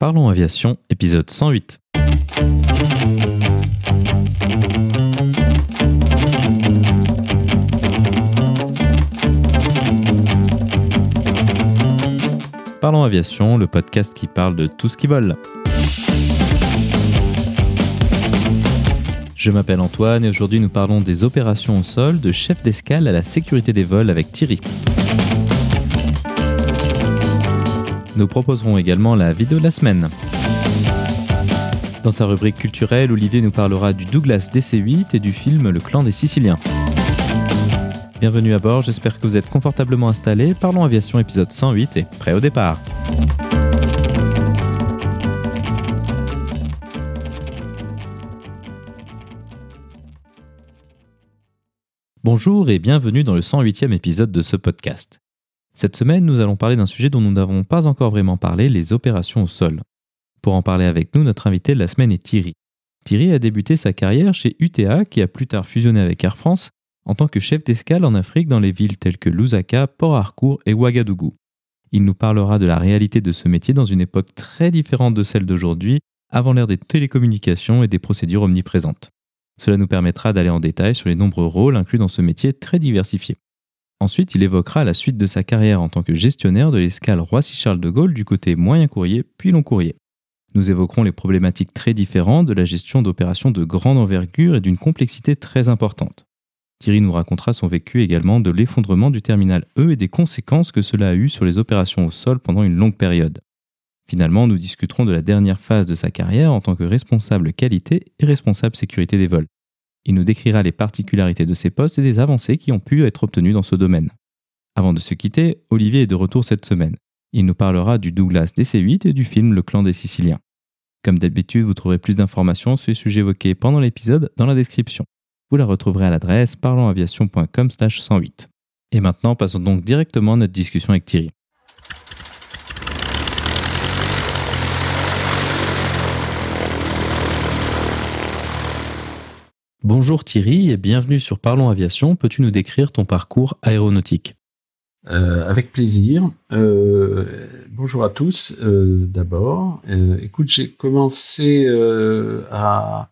Parlons Aviation, épisode 108. Parlons Aviation, le podcast qui parle de tout ce qui vole. Je m'appelle Antoine et aujourd'hui nous parlons des opérations au sol de chef d'escale à la sécurité des vols avec Thierry. Nous proposerons également la vidéo de la semaine. Dans sa rubrique culturelle, Olivier nous parlera du Douglas DC-8 et du film Le clan des Siciliens. Bienvenue à bord, j'espère que vous êtes confortablement installés. Parlons aviation épisode 108 et prêt au départ. Bonjour et bienvenue dans le 108e épisode de ce podcast. Cette semaine, nous allons parler d'un sujet dont nous n'avons pas encore vraiment parlé, les opérations au sol. Pour en parler avec nous, notre invité de la semaine est Thierry. Thierry a débuté sa carrière chez UTA, qui a plus tard fusionné avec Air France, en tant que chef d'escale en Afrique dans les villes telles que Lusaka, Port Harcourt et Ouagadougou. Il nous parlera de la réalité de ce métier dans une époque très différente de celle d'aujourd'hui, avant l'ère des télécommunications et des procédures omniprésentes. Cela nous permettra d'aller en détail sur les nombreux rôles inclus dans ce métier très diversifié. Ensuite, il évoquera la suite de sa carrière en tant que gestionnaire de l'escale Roissy-Charles de Gaulle du côté moyen courrier puis long courrier. Nous évoquerons les problématiques très différentes de la gestion d'opérations de grande envergure et d'une complexité très importante. Thierry nous racontera son vécu également de l'effondrement du terminal E et des conséquences que cela a eu sur les opérations au sol pendant une longue période. Finalement, nous discuterons de la dernière phase de sa carrière en tant que responsable qualité et responsable sécurité des vols. Il nous décrira les particularités de ces postes et des avancées qui ont pu être obtenues dans ce domaine. Avant de se quitter, Olivier est de retour cette semaine. Il nous parlera du Douglas DC-8 et du film Le clan des Siciliens. Comme d'habitude, vous trouverez plus d'informations sur les sujets évoqués pendant l'épisode dans la description. Vous la retrouverez à l'adresse parlonsaviation.com/108. Et maintenant, passons donc directement à notre discussion avec Thierry. Bonjour Thierry et bienvenue sur Parlons Aviation. Peux-tu nous décrire ton parcours aéronautique? Euh, Avec plaisir. Euh, bonjour à tous euh, d'abord. écoute, j'ai commencé par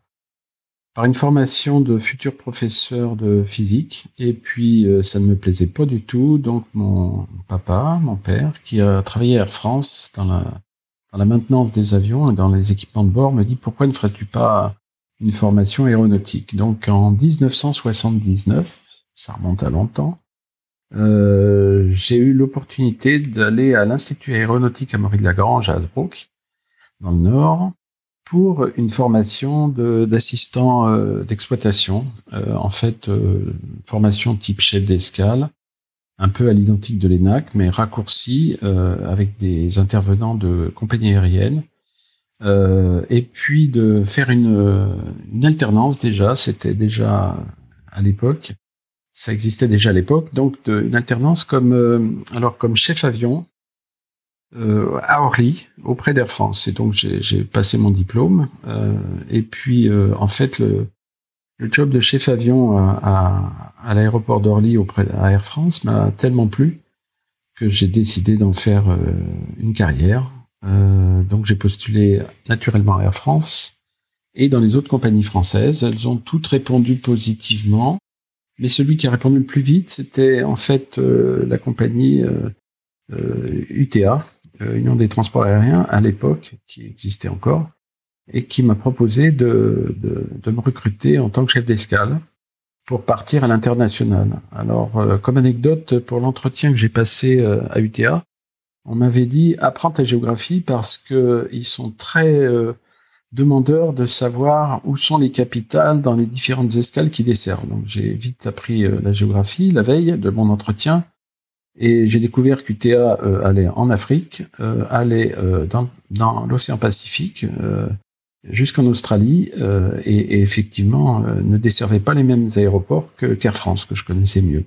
une formation de futur professeur de physique et puis ça ne me plaisait pas du tout. Donc mon papa, mon père, qui a travaillé à Air France dans la maintenance des avions et dans les équipements de bord, me dit pourquoi ne ferais-tu pas une formation aéronautique. Donc en 1979, ça remonte à longtemps, euh, j'ai eu l'opportunité d'aller à l'Institut aéronautique à Marie-de-la-Grange à Hasbrook, dans le Nord, pour une formation d'assistant euh, d'exploitation. Euh, en fait, formation type chef d'escale, un peu à l'identique de l'ENAC, mais raccourci avec des intervenants de compagnies aériennes euh, et puis de faire une, une alternance déjà, c'était déjà à l'époque, ça existait déjà à l'époque, donc une alternance comme euh, alors comme chef avion euh, à Orly auprès d'Air France. Et donc j'ai passé mon diplôme. Euh, et puis en fait le, le job de chef avion à, à, à l'aéroport d'Orly auprès d'Air France m'a tellement plu que j'ai décidé d'en faire une carrière euh, donc j'ai postulé naturellement à Air France et dans les autres compagnies françaises. Elles ont toutes répondu positivement, mais celui qui a répondu le plus vite, c'était en fait euh, la compagnie UTA, euh, Union des Transports Aériens, à l'époque, qui existait encore, et qui m'a proposé de, de, de, me recruter en tant que chef d'escale pour partir à l'international. Alors, comme anecdote, pour l'entretien que j'ai passé à UTA, on m'avait dit apprends ta géographie parce que ils sont très euh, demandeurs de savoir où sont les capitales dans les différentes escales qui desservent. Donc j'ai vite appris euh, la géographie la veille de mon entretien et j'ai découvert qu'UTA euh, allait en Afrique, allait dans, dans l'océan Pacifique jusqu'en Australie et, et, effectivement ne desservait pas les mêmes aéroports que qu'Air France que je connaissais mieux.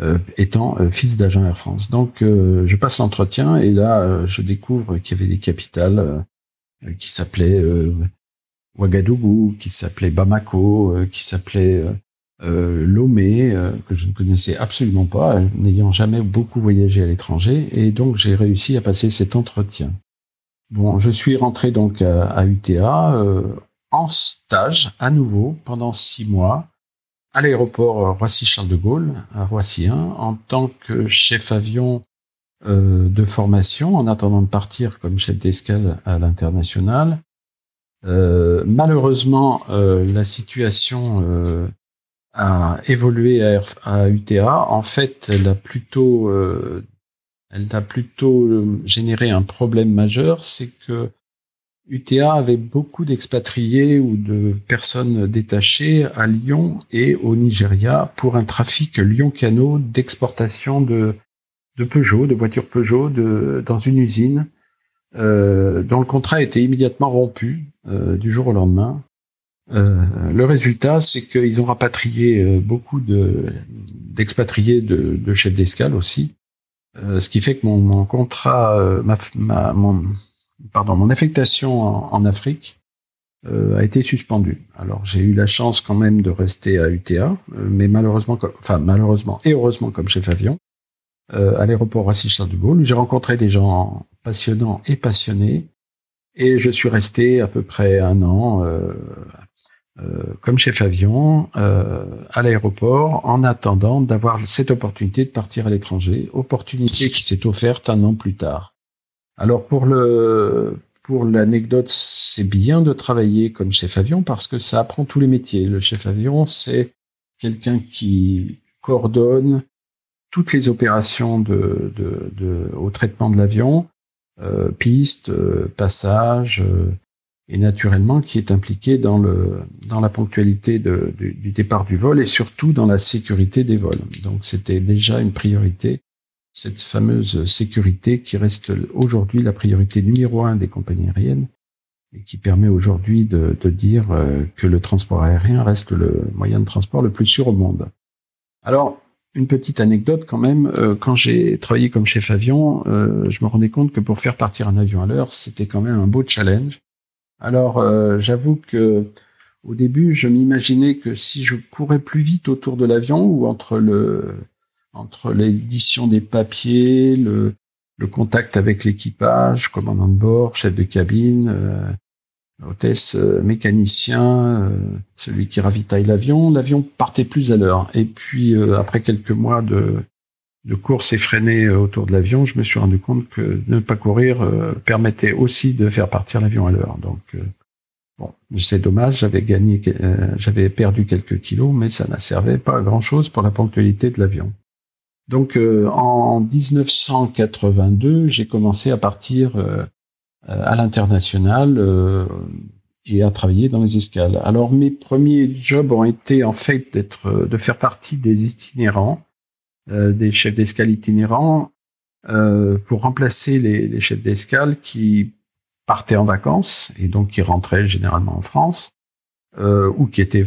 Euh, étant euh, fils d'agent Air France. Donc euh, je passe l'entretien et là je découvre qu'il y avait des capitales qui s'appelaient Ouagadougou, qui s'appelaient Bamako, qui s'appelaient Lomé, que je ne connaissais absolument pas, n'ayant jamais beaucoup voyagé à l'étranger. Et donc j'ai réussi à passer cet entretien. Bon, je suis rentré donc à, UTA en stage à nouveau pendant six mois à l'aéroport Roissy-Charles de Gaulle à Roissy 1 en tant que chef avion de formation en attendant de partir comme chef d'escale à l'international. malheureusement, la situation a évolué à, UTA. En fait, elle a plutôt, euh, elle a plutôt euh, généré un problème majeur, c'est que UTA avait beaucoup d'expatriés ou de personnes détachées à Lyon et au Nigeria pour un trafic Lyon-Cano d'exportation de, de Peugeot, de voitures Peugeot de, dans une usine euh, dont le contrat a été immédiatement rompu euh, du jour au lendemain. Euh, le résultat, c'est qu'ils ont rapatrié euh, beaucoup de d'expatriés de, de chefs d'escale aussi, ce qui fait que mon, mon contrat, ma, ma, mon, pardon, mon affectation en, Afrique a été suspendue. Alors j'ai eu la chance quand même de rester à UTA, mais malheureusement, enfin malheureusement et heureusement comme chef avion, à l'aéroport Roissy-Charles de Gaulle, j'ai rencontré des gens passionnants et passionnés, et je suis resté à peu près un an euh, comme chef avion euh, à l'aéroport en attendant d'avoir cette opportunité de partir à l'étranger, opportunité qui s'est offerte un an plus tard. Alors pour le pour l'anecdote, c'est bien de travailler comme chef avion parce que ça apprend tous les métiers. Le chef avion, c'est quelqu'un qui coordonne toutes les opérations au traitement de l'avion, euh, piste, euh, passage, et naturellement qui est impliqué dans, le, dans la ponctualité du, du, départ du vol et surtout dans la sécurité des vols. Donc c'était déjà une priorité, cette fameuse sécurité qui reste aujourd'hui la priorité numéro un des compagnies aériennes et qui permet aujourd'hui de, de, dire euh, que le transport aérien reste le moyen de transport le plus sûr au monde. Alors, une petite anecdote quand même, euh, quand j'ai travaillé comme chef avion, euh, je me rendais compte que pour faire partir un avion à l'heure, c'était quand même un beau challenge alors, j'avoue que au début, je m'imaginais que si je courais plus vite autour de l'avion ou entre le entre l'édition des papiers, le, le contact avec l'équipage, commandant de bord, chef de cabine, euh, hôtesse, euh, mécanicien, celui qui ravitaille l'avion, l'avion partait plus à l'heure. Et puis après quelques mois de de course effrénée autour de l'avion, je me suis rendu compte que ne pas courir euh, permettait aussi de faire partir l'avion à l'heure. Donc euh, bon, c'est dommage, j'avais gagné, euh, j'avais perdu quelques kilos, mais ça n'a servi pas à grand chose pour la ponctualité de l'avion. Donc en 1982, j'ai commencé à partir à l'international et à travailler dans les escales. Alors mes premiers jobs ont été en fait de faire partie des itinérants euh, des chefs d'escale itinérants euh, pour remplacer les, les chefs d'escale qui partaient en vacances et donc qui rentraient généralement en France euh, ou qui étaient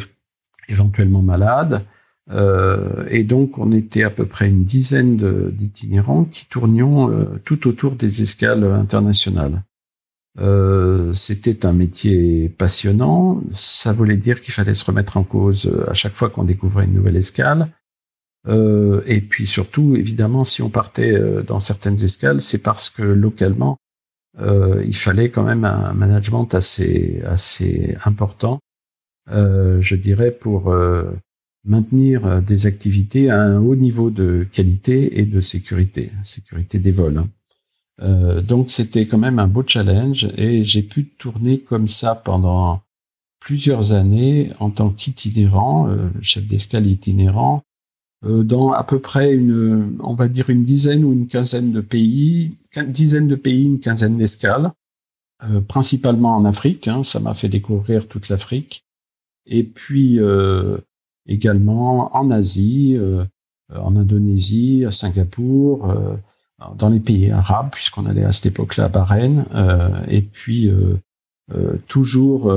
éventuellement malades. Euh, et donc, on était à peu près une dizaine d'itinérants qui tournions euh, tout autour des escales internationales. Euh, C'était un métier passionnant. Ça voulait dire qu'il fallait se remettre en cause à chaque fois qu'on découvrait une nouvelle escale. Et puis surtout, évidemment, si on partait dans certaines escales, c'est parce que localement, il fallait quand même un management assez assez important, je dirais, pour maintenir des activités à un haut niveau de qualité et de sécurité, sécurité des vols. Hein. donc c'était quand même un beau challenge et j'ai pu tourner comme ça pendant plusieurs années en tant qu'itinérant, chef d'escale itinérant, euh, dans à peu près une, on va dire une dizaine ou une quinzaine de pays, une dizaine de pays, une quinzaine d'escales, euh, principalement en Afrique. Hein, ça m'a fait découvrir toute l'Afrique, et puis euh, également en Asie, en Indonésie, à Singapour, dans les pays arabes, puisqu'on allait à cette époque-là à Bahreïn, et puis toujours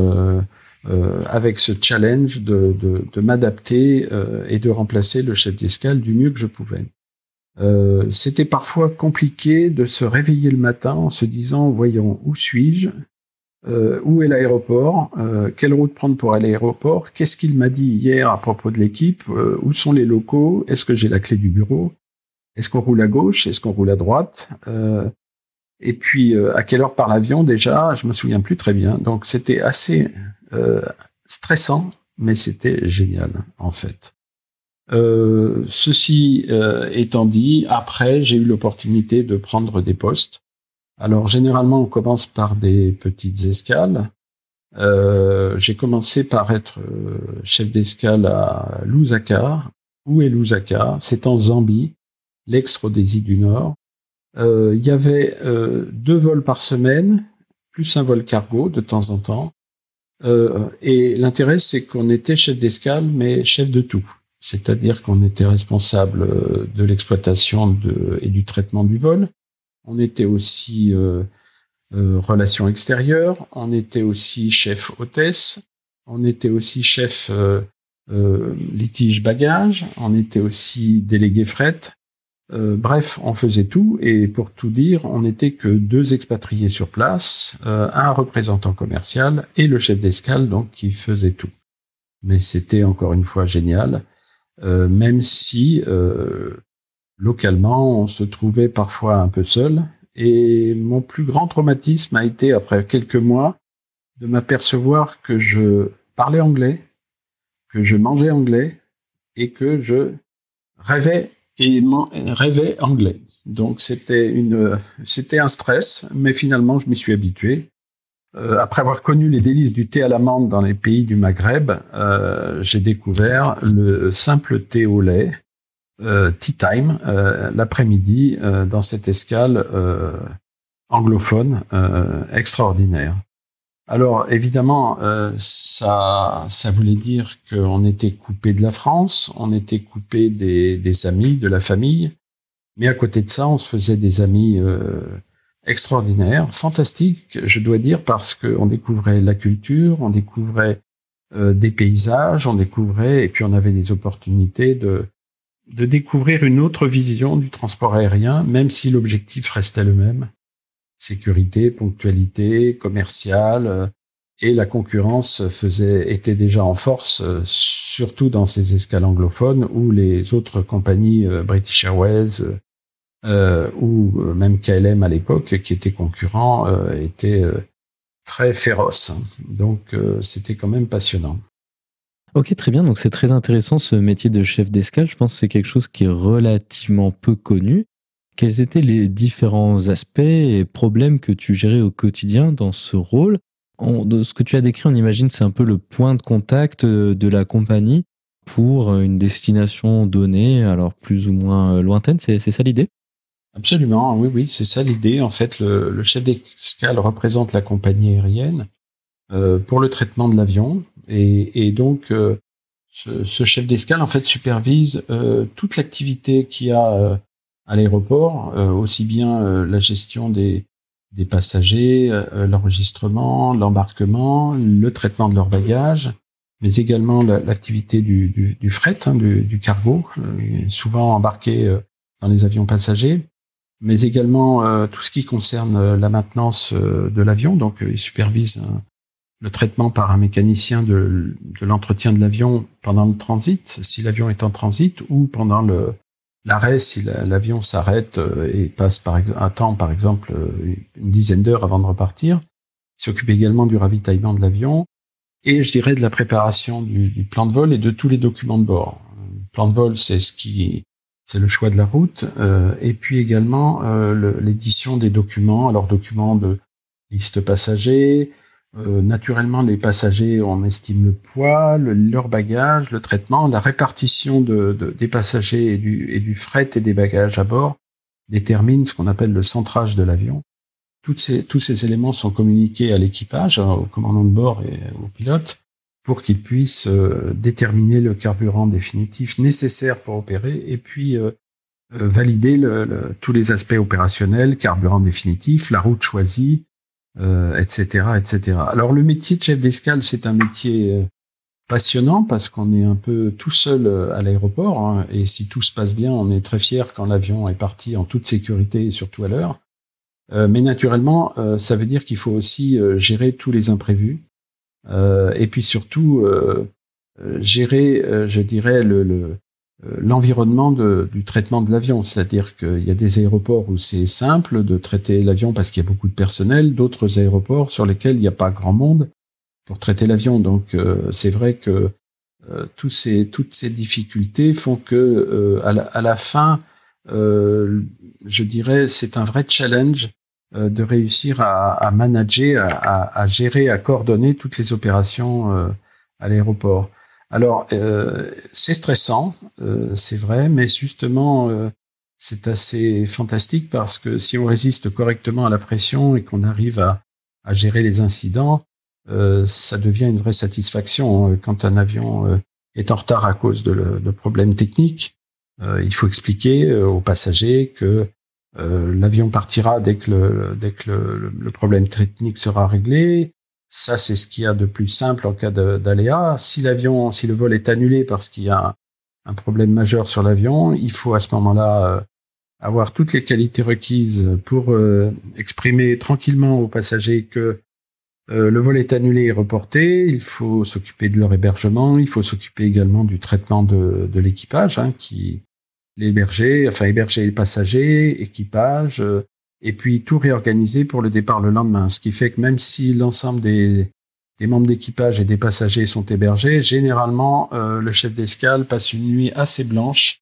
euh, avec ce challenge de, de, de m'adapter euh, et de remplacer le chef d'escale du mieux que je pouvais. Euh, C'était parfois compliqué de se réveiller le matin en se disant voyons où suis-je, euh, où est l'aéroport, euh, quelle route prendre pour aller à l'aéroport, qu'est-ce qu'il m'a dit hier à propos de l'équipe, où sont les locaux, est-ce que j'ai la clé du bureau, est-ce qu'on roule à gauche, est-ce qu'on roule à droite, Et puis à quelle heure par l'avion déjà, je me souviens plus très bien. Donc c'était assez stressant, mais c'était génial en fait. ceci étant dit, après j'ai eu l'opportunité de prendre des postes. Alors généralement on commence par des petites escales. Euh, j'ai commencé par être euh, chef d'escale à Lusaka. Où est Lusaka? C'est en Zambie, l'ex-Rhodésie du Nord. Euh, il y avait deux vols par semaine, plus un vol cargo de temps en temps. et l'intérêt, c'est qu'on était chef d'escale, mais chef de tout. C'est-à-dire qu'on était responsable de l'exploitation et du traitement du vol. On était aussi euh, relations extérieures, on était aussi chef hôtesse, on était aussi chef euh, euh, litige bagage, on était aussi délégué fret. bref, on faisait tout et pour tout dire, on n'était que deux expatriés sur place, un représentant commercial et le chef d'escale donc qui faisait tout. Mais c'était encore une fois génial, même si localement on se trouvait parfois un peu seul et mon plus grand traumatisme a été, après quelques mois, de m'apercevoir que je parlais anglais, que je mangeais anglais et que je rêvais et rêvais anglais. Donc c'était une, c'était un stress, mais finalement je m'y suis habitué. Euh, après avoir connu les délices du thé à l'amande dans les pays du Maghreb, euh, j'ai découvert le simple thé au lait euh, tea time euh, l'après-midi euh, dans cette escale anglophone extraordinaire. Alors évidemment, ça, ça voulait dire qu'on était coupé de la France, on était coupé des, des, amis, de la famille, mais à côté de ça, on se faisait des amis extraordinaires, fantastiques, je dois dire, parce qu'on découvrait la culture, on découvrait des paysages, on découvrait, et puis on avait des opportunités de, de découvrir une autre vision du transport aérien, même si l'objectif restait le même. Sécurité, ponctualité, commerciale, euh, et la concurrence était déjà en force, euh, surtout dans ces escales anglophones où les autres compagnies, euh, British Airways, ou même KLM à l'époque, qui étaient concurrents, étaient très féroces. Donc c'était quand même passionnant. Ok, très bien. Donc c'est très intéressant ce métier de chef d'escale. Je pense que c'est quelque chose qui est relativement peu connu. Quels étaient les différents aspects et problèmes que tu gérais au quotidien dans ce rôle? De Ce que tu as décrit, on imagine, c'est un peu le point de contact euh, de la compagnie pour une destination donnée, alors plus ou moins euh, lointaine. C'est ça l'idée? Absolument, oui, oui, c'est ça l'idée. En fait, le, chef d'escale représente la compagnie aérienne euh, pour le traitement de l'avion. Et, donc, euh, ce, chef d'escale, en fait, supervise euh, toute l'activité qu'il y a à l'aéroport, aussi bien la gestion des, des passagers, l'enregistrement, l'embarquement, le traitement de leurs bagages, mais également l'activité du, du, du, fret, hein, du, du, cargo, souvent embarqué dans les avions passagers, mais également tout ce qui concerne la maintenance de l'avion. Donc, il supervise le traitement par un mécanicien de, de l'entretien de l'avion pendant le transit, si l'avion est en transit, ou pendant le l'arrêt, si l'avion s'arrête euh, et passe par un temps, par exemple, euh, une dizaine d'heures avant de repartir. Il s'occupe également du ravitaillement de l'avion et, je dirais, de la préparation du, du, plan de vol et de tous les documents de bord. Le plan de vol, c'est ce qui c'est le choix de la route, euh, et puis également euh, l'édition des documents, alors documents de liste passagers, euh, naturellement, les passagers, on estime le poids, leur bagage, le traitement, la répartition de, des passagers et du, et du fret et des bagages à bord détermine ce qu'on appelle le centrage de l'avion. Ces, tous ces éléments sont communiqués à l'équipage, au commandant de bord et au pilote, pour qu'ils puissent euh, déterminer le carburant définitif nécessaire pour opérer et puis euh, valider le, tous les aspects opérationnels, carburant définitif, la route choisie, euh, etc. Alors le métier de chef d'escale, c'est un métier euh, passionnant parce qu'on est un peu tout seul euh, à l'aéroport hein, et si tout se passe bien, on est très fier quand l'avion est parti en toute sécurité et surtout à l'heure. mais naturellement, ça veut dire qu'il faut aussi gérer tous les imprévus et puis surtout gérer, je dirais, le, l'environnement du traitement de l'avion. C'est-à-dire qu'il y a des aéroports où c'est simple de traiter l'avion parce qu'il y a beaucoup de personnel, d'autres aéroports sur lesquels il n'y a pas grand monde pour traiter l'avion. Donc c'est vrai que ces, toutes ces difficultés font que à à, la, fin, je dirais, c'est un vrai challenge euh, de réussir à, manager, à, gérer, à coordonner toutes les opérations euh, à l'aéroport. Alors, euh, c'est stressant, c'est vrai, mais justement, c'est assez fantastique parce que si on résiste correctement à la pression et qu'on arrive à, gérer les incidents, ça devient une vraie satisfaction. Quand un avion est en retard à cause de, de problèmes techniques, il faut expliquer aux passagers que euh, l'avion partira dès que, le, dès que le, problème technique sera réglé. Ça, c'est ce qu'il y a de plus simple en cas d'aléa. Si l'avion, si le vol est annulé parce qu'il y a un, problème majeur sur l'avion, il faut à ce moment-là euh, avoir toutes les qualités requises pour euh, exprimer tranquillement aux passagers que le vol est annulé et reporté. Il faut s'occuper de leur hébergement. Il faut s'occuper également du traitement de, l'équipage, hein, qui les bergers, enfin héberger les passagers, équipage, euh, et puis tout réorganiser pour le départ le lendemain. Ce qui fait que même si l'ensemble des, membres d'équipage et des passagers sont hébergés, généralement euh, le chef d'escale passe une nuit assez blanche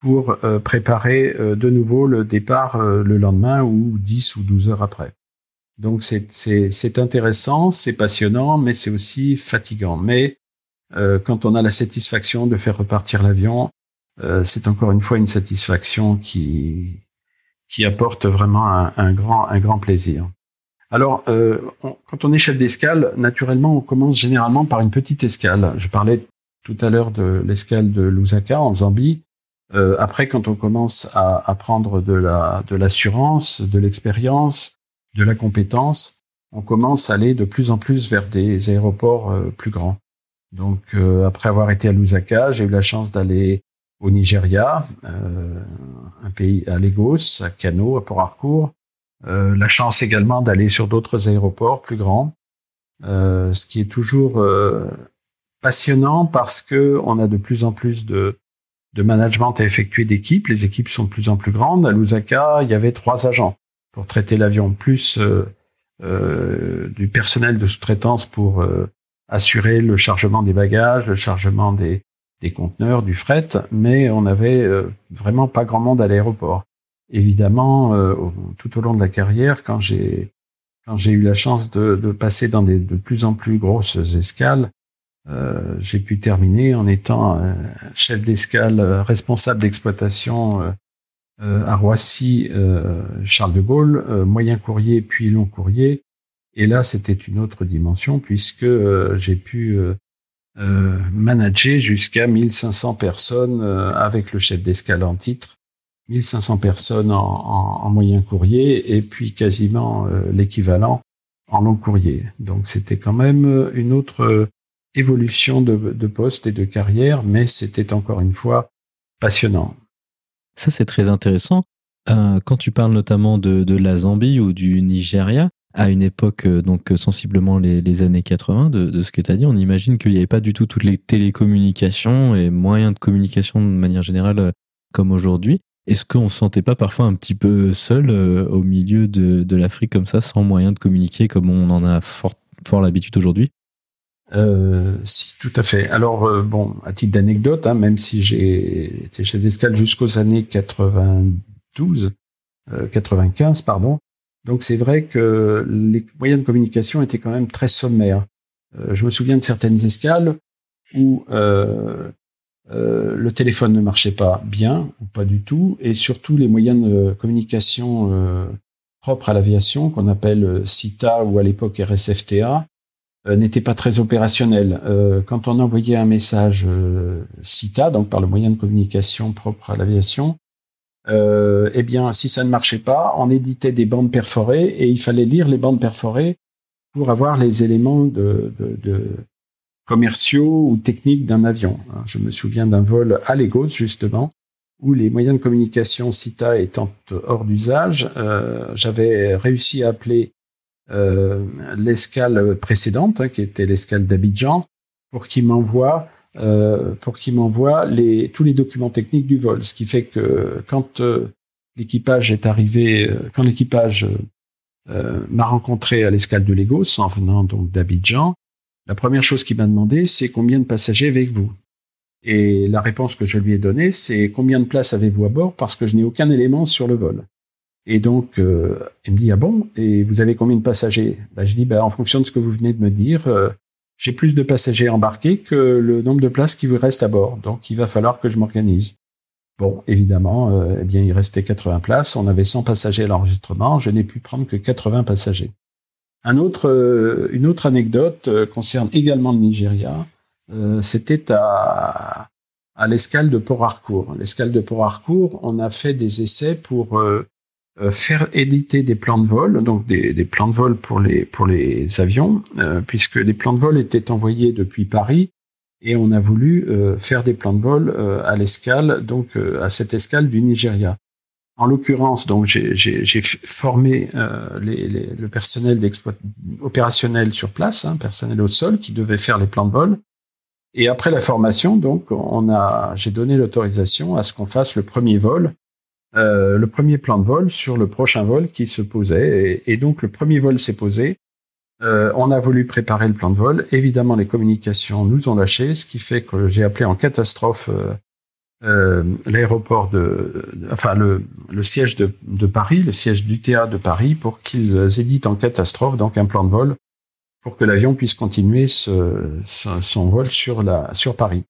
pour euh, préparer de nouveau le départ le lendemain ou 10 ou 12 heures après. Donc c'est intéressant, c'est passionnant, mais c'est aussi fatigant. Mais quand on a la satisfaction de faire repartir l'avion, euh, c'est encore une fois une satisfaction qui qui apporte vraiment un, grand un grand plaisir. Alors, euh, quand on est chef d'escale, naturellement, on commence généralement par une petite escale. Je parlais tout à l'heure de l'escale de Lusaka en Zambie. Euh, après, quand on commence à, à prendre de la de l'assurance, de l'expérience, de la compétence, on commence à aller de plus en plus vers des aéroports plus grands. Donc, après avoir été à Lusaka, j'ai eu la chance d'aller au Nigeria, euh, un pays à Lagos, à Kano, à Port Harcourt. Euh, la chance également d'aller sur d'autres aéroports plus grands, euh, ce qui est toujours passionnant parce que on a de plus en plus de, de management à effectuer d'équipes. Les équipes sont de plus en plus grandes. À Lusaka, il y avait trois agents pour traiter l'avion, plus du personnel de sous-traitance pour assurer le chargement des bagages, le chargement des, des conteneurs, du fret, mais on n'avait euh, vraiment pas grand monde à l'aéroport. Évidemment, euh, tout au long de la carrière, quand j'ai quand j'ai eu la chance de, de, passer dans des de plus en plus grosses escales, euh, j'ai pu terminer en étant chef d'escale responsable d'exploitation à Roissy, Charles de Gaulle, moyen courrier puis long courrier. Et là, c'était une autre dimension puisque j'ai pu euh, manager jusqu'à 1500 personnes euh, avec le chef d'escale en titre, 1500 personnes en, en, moyen courrier et puis quasiment euh, l'équivalent en long courrier. Donc c'était quand même une autre évolution de, poste et de carrière, mais c'était encore une fois passionnant. Ça c'est très intéressant. quand tu parles notamment de la Zambie ou du Nigeria, à une époque, euh, donc euh, sensiblement les, années 80, de, ce que tu as dit, on imagine qu'il n'y avait pas du tout toutes les télécommunications et moyens de communication de manière générale euh, comme aujourd'hui. Est-ce qu'on ne se sentait pas parfois un petit peu seul au milieu de, l'Afrique comme ça, sans moyen de communiquer comme on en a fort, fort l'habitude aujourd'hui? Si, tout à fait. Alors, bon, à titre d'anecdote, hein, même si j'ai été chef d'escale jusqu'aux années 92, 95, pardon, donc c'est vrai que les moyens de communication étaient quand même très sommaires. Euh, je me souviens de certaines escales où euh, euh, le téléphone ne marchait pas bien ou pas du tout, et surtout les moyens de communication euh, propres à l'aviation, qu'on appelle CITA ou à l'époque RSFTA, n'étaient pas très opérationnels. quand on envoyait un message CITA, donc par le moyen de communication propre à l'aviation, euh, eh bien, si ça ne marchait pas, on éditait des bandes perforées et il fallait lire les bandes perforées pour avoir les éléments commerciaux ou techniques d'un avion. Je me souviens d'un vol à Lagos, justement, où les moyens de communication CITA étant hors d'usage, euh, j'avais réussi à appeler euh, l'escale précédente, hein, qui était l'escale d'Abidjan, pour qu'il m'envoie pour qu'il m'envoie les, tous les documents techniques du vol. Ce qui fait que quand l'équipage est arrivé, quand l'équipage m'a rencontré à l'escale de Lagos en venant donc d'Abidjan, la première chose qu'il m'a demandé, c'est combien de passagers avec vous Et la réponse que je lui ai donnée, c'est combien de places avez-vous à bord? Parce que je n'ai aucun élément sur le vol. Et donc, euh, il me dit, ah bon, et vous avez combien de passagers ben, Je dis, ben, en fonction de ce que vous venez de me dire, euh, j'ai plus de passagers embarqués que le nombre de places qui vous reste à bord. Donc, il va falloir que je m'organise. Bon, évidemment, euh, eh bien, il restait 80 places. On avait 100 passagers à l'enregistrement. Je n'ai pu prendre que 80 passagers. Un autre, euh, une autre anecdote euh, concerne également le Nigeria. C'était à, à l'escale de Port Harcourt. L'escale de Port Harcourt, on a fait des essais pour faire éditer des plans de vol, donc des, des, plans de vol pour les pour les avions, puisque les plans de vol étaient envoyés depuis Paris et on a voulu faire des plans de vol à l'escale, donc à cette escale du Nigeria. En l'occurrence, donc j'ai formé euh, les, les, le personnel opérationnel sur place, hein, personnel au sol, qui devait faire les plans de vol. Et après la formation, donc, on a, j'ai donné l'autorisation à ce qu'on fasse le premier vol, euh, le premier plan de vol sur le prochain vol qui se posait. Et, donc le premier vol s'est posé. Euh, on a voulu préparer le plan de vol. Évidemment, les communications nous ont lâché, ce qui fait que j'ai appelé en catastrophe euh, euh, l'aéroport de, enfin le, le siège de, de, Paris, le siège du TA de Paris, pour qu'ils éditent en catastrophe donc un plan de vol pour que l'avion puisse continuer ce, son vol sur la sur Paris.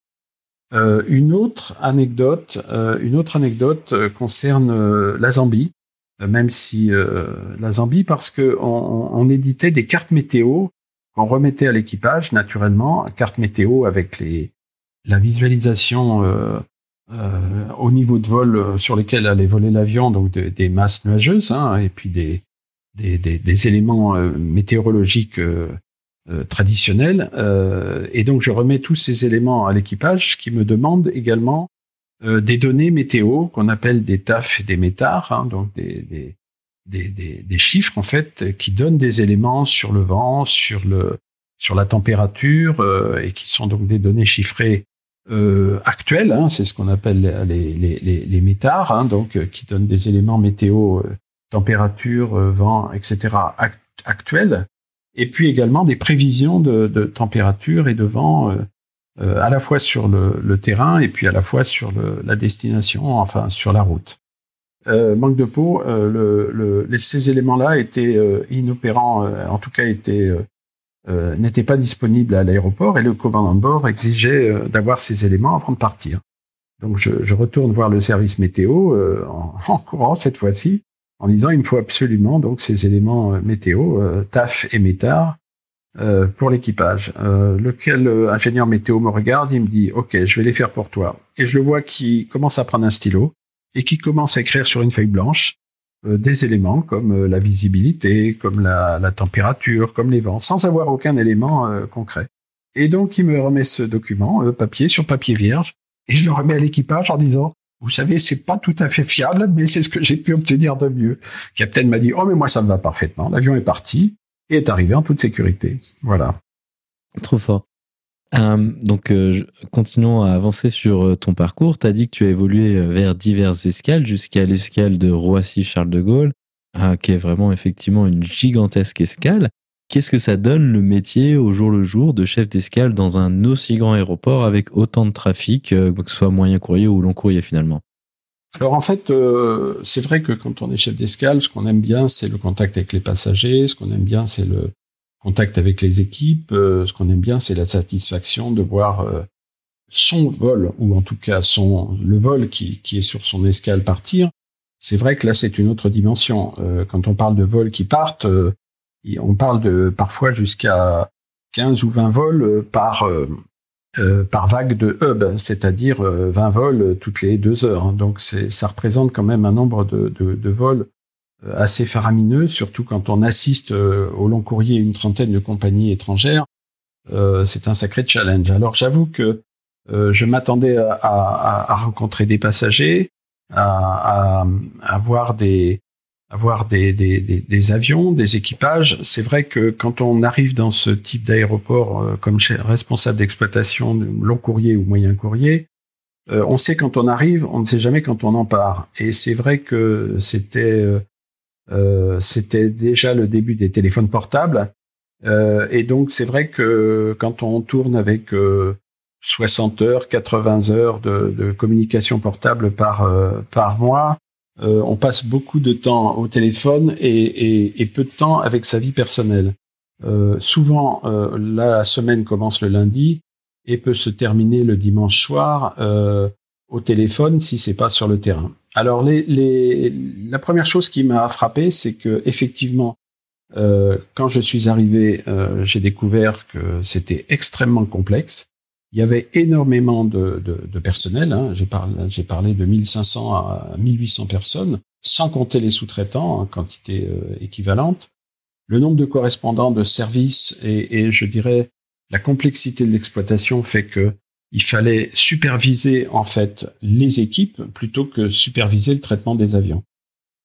Euh, une autre anecdote, euh, une autre anecdote euh, concerne euh, la Zambie, même si la Zambie parce que on, on, éditait des cartes météo qu'on remettait à l'équipage naturellement, cartes météo avec les la visualisation euh, au niveau de vol euh, sur lesquels allait voler l'avion, donc des masses nuageuses, hein, et puis des, des, des, des éléments euh, météorologiques traditionnels. et donc je remets tous ces éléments à l'équipage, qui me demande également des données météo qu'on appelle des TAF et des métars, hein, donc des, des, des, chiffres en fait qui donnent des éléments sur le vent, sur le sur la température et qui sont donc des données chiffrées euh, actuels, hein, c'est ce qu'on appelle les, les, les, métars, hein, donc euh, qui donnent des éléments météo, euh, température, euh, vent, etc. actuels, et puis également des prévisions de, de température et de vent à la fois sur le, le, terrain et puis à la fois sur le, la destination, enfin sur la route. manque de peau, le, le, ces éléments-là étaient inopérants, en tout cas étaient euh, n'était pas disponible à l'aéroport et le commandant de bord exigeait euh, d'avoir ces éléments avant de partir. Donc je, je retourne voir le service météo euh, en, courant cette fois-ci en disant il me faut absolument donc ces éléments météo TAF et METAR pour l'équipage. lequel ingénieur météo me regarde, il me dit ok je vais les faire pour toi et je le vois qui commence à prendre un stylo et qui commence à écrire sur une feuille blanche euh, des éléments comme euh, la visibilité, comme la, la, température, comme les vents, sans avoir aucun élément euh, concret. Et donc, il me remet ce document, papier sur papier vierge, et je le remets à l'équipage en disant, vous savez, c'est pas tout à fait fiable, mais c'est ce que j'ai pu obtenir de mieux. Le capitaine m'a dit, oh, mais moi, ça me va parfaitement. L'avion est parti et est arrivé en toute sécurité. Voilà. Trop fort. Euh, donc, euh, continuons à avancer sur euh, ton parcours. Tu as dit que tu as évolué vers diverses escales jusqu'à l'escale de Roissy-Charles de Gaulle, qui est vraiment effectivement une gigantesque escale. Qu'est-ce que ça donne le métier au jour le jour de chef d'escale dans un aussi grand aéroport avec autant de trafic, que ce soit moyen courrier ou long courrier finalement? Alors en fait, c'est vrai que quand on est chef d'escale, ce qu'on aime bien, c'est le contact avec les passagers. Ce qu'on aime bien, c'est le, contact avec les équipes. Euh, ce qu'on aime bien, c'est la satisfaction de voir euh, son vol, ou en tout cas son le vol qui, qui est sur son escale partir. C'est vrai que là, c'est une autre dimension. Euh, quand on parle de vols qui partent, on parle de parfois jusqu'à 15 ou 20 vols par par vague de hub, c'est-à-dire 20 vols toutes les deux heures. Donc ça représente quand même un nombre de, de, de vols euh, assez faramineux, surtout quand on assiste euh, au long courrier une trentaine de compagnies étrangères. Euh, c'est un sacré challenge. Alors j'avoue que je m'attendais à, à, à, rencontrer des passagers, à, à, voir des, avoir des, des, des, avions, des équipages. C'est vrai que quand on arrive dans ce type d'aéroport euh, comme responsable d'exploitation de long courrier ou moyen courrier, euh, on sait quand on arrive, on ne sait jamais quand on en part. Et c'est vrai que c'était euh, c'était déjà le début des téléphones portables. et donc c'est vrai que quand on tourne avec 60 heures, 80 heures de, de communication portable par par mois, euh, on passe beaucoup de temps au téléphone et, peu de temps avec sa vie personnelle. Euh, souvent, euh, la semaine commence le lundi et peut se terminer le dimanche soir au téléphone si c'est pas sur le terrain. Alors, la première chose qui m'a frappé, c'est que effectivement, quand je suis arrivé, j'ai découvert que c'était extrêmement complexe. Il y avait énormément de, de, de personnel. Hein. J'ai parlé, j'ai parlé de 1500 à 1800 personnes, sans compter les sous-traitants, en quantité euh, équivalente. Le nombre de correspondants de services et, et je dirais la complexité de l'exploitation fait que il fallait superviser en fait les équipes plutôt que superviser le traitement des avions.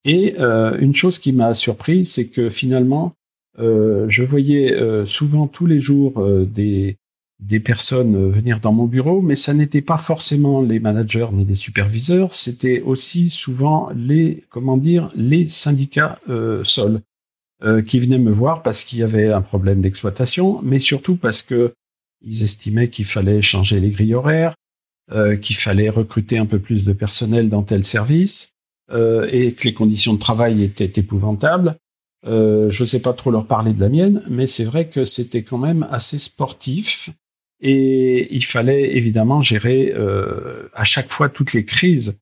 Et euh, une chose qui m'a surpris, c'est que finalement, euh, je voyais euh, souvent tous les jours euh, des, des personnes venir dans mon bureau, mais ça n'était pas forcément les managers ni les superviseurs, c'était aussi souvent les, comment dire, les syndicats euh, sols euh, qui venaient me voir parce qu'il y avait un problème d'exploitation, mais surtout parce que ils estimaient qu'il fallait changer les grilles horaires, euh, qu'il fallait recruter un peu plus de personnel dans tel service euh, et que les conditions de travail étaient épouvantables. Euh, je ne sais pas trop leur parler de la mienne, mais c'est vrai que c'était quand même assez sportif et il fallait évidemment gérer euh, à chaque fois toutes les crises,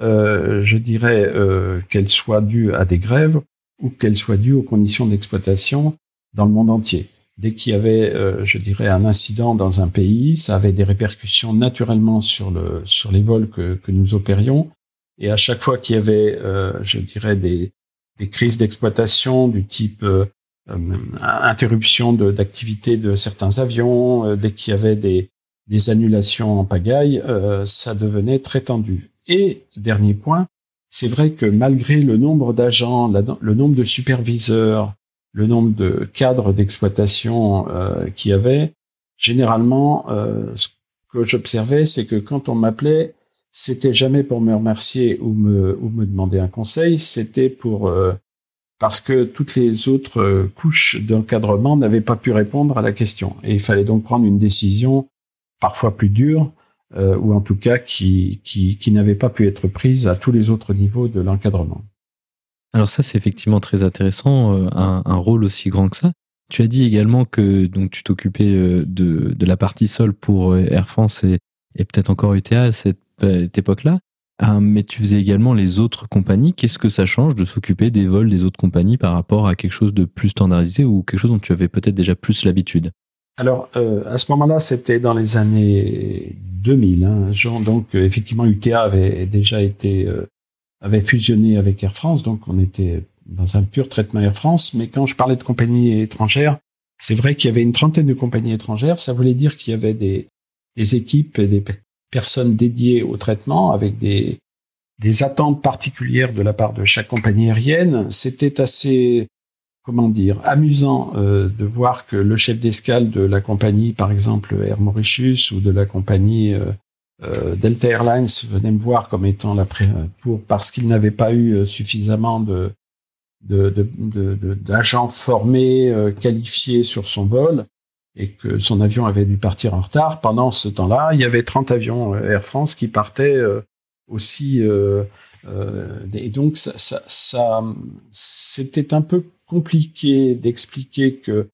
euh, je dirais euh, qu'elles soient dues à des grèves ou qu'elles soient dues aux conditions d'exploitation dans le monde entier. Dès qu'il y avait, euh, je dirais, un incident dans un pays, ça avait des répercussions naturellement sur le sur les vols que, que nous opérions. Et à chaque fois qu'il y avait, euh, je dirais, des, des crises d'exploitation du type euh, interruption d'activité de, certains avions, euh, dès qu'il y avait des, des annulations en pagaille, euh, ça devenait très tendu. Et dernier point, c'est vrai que malgré le nombre d'agents, le nombre de superviseurs, le nombre de cadres d'exploitation euh, qu'il y avait, généralement, euh, ce que j'observais, c'est que quand on m'appelait, c'était jamais pour me remercier ou me, ou me demander un conseil, c'était pour euh, parce que toutes les autres euh, couches d'encadrement n'avaient pas pu répondre à la question. Et il fallait donc prendre une décision parfois plus dure, euh, ou en tout cas qui, qui, n'avait pas pu être prise à tous les autres niveaux de l'encadrement. Alors ça, c'est effectivement très intéressant, euh, un, rôle aussi grand que ça. Tu as dit également que donc tu t'occupais de, de la partie sol pour Air France et, peut-être encore UTA à cette époque-là. Ah, mais tu faisais également les autres compagnies. Qu'est-ce que ça change de s'occuper des vols des autres compagnies par rapport à quelque chose de plus standardisé ou quelque chose dont tu avais peut-être déjà plus l'habitude? Alors, euh, à ce moment-là, c'était dans les années 2000. Hein. Donc, euh, effectivement, UTA avait déjà été euh, avait fusionné avec Air France, donc on était dans un pur traitement Air France. Mais quand je parlais de compagnies étrangères, c'est vrai qu'il y avait une trentaine de compagnies étrangères. Ça voulait dire qu'il y avait des, des équipes et des personnes dédiées au traitement avec des, attentes particulières de la part de chaque compagnie aérienne. C'était assez, comment dire, amusant euh, de voir que le chef d'escale de la compagnie, par exemple Air Mauritius ou de la compagnie euh, euh Delta Airlines venait me voir comme étant la pour parce qu'il n'avait pas eu euh, suffisamment d'agents formés, qualifiés sur son vol et que son avion avait dû partir en retard. Pendant ce temps-là, il y avait 30 avions euh, Air France qui partaient euh, aussi. Euh, et donc, ça, ça, ça c'était un peu compliqué d'expliquer que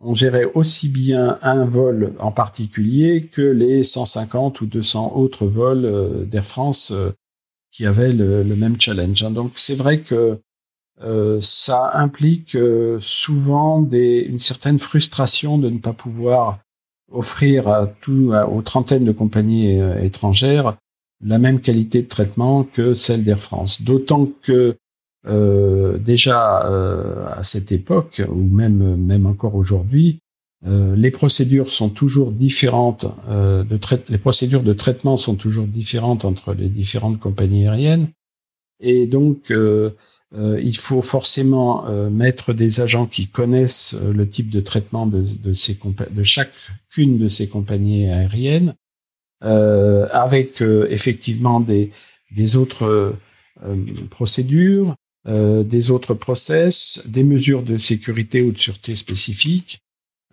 on gérait aussi bien un vol en particulier que les 150 ou 200 autres vols d'Air France qui avaient le, même challenge. Hein. Donc, c'est vrai que euh, ça implique euh, souvent des, une certaine frustration de ne pas pouvoir offrir à tout, aux trentaines de compagnies euh, étrangères la même qualité de traitement que celle d'Air France. D'autant que déjà à cette époque, ou même, même encore aujourd'hui, les procédures sont toujours différentes. de les procédures de traitement sont toujours différentes entre les différentes compagnies aériennes. Et donc, il faut forcément mettre des agents qui connaissent le type de traitement de, de, ces de chacune de ces compagnies aériennes, avec effectivement des, des autres procédures, des autres process, des mesures de sécurité ou de sûreté spécifiques.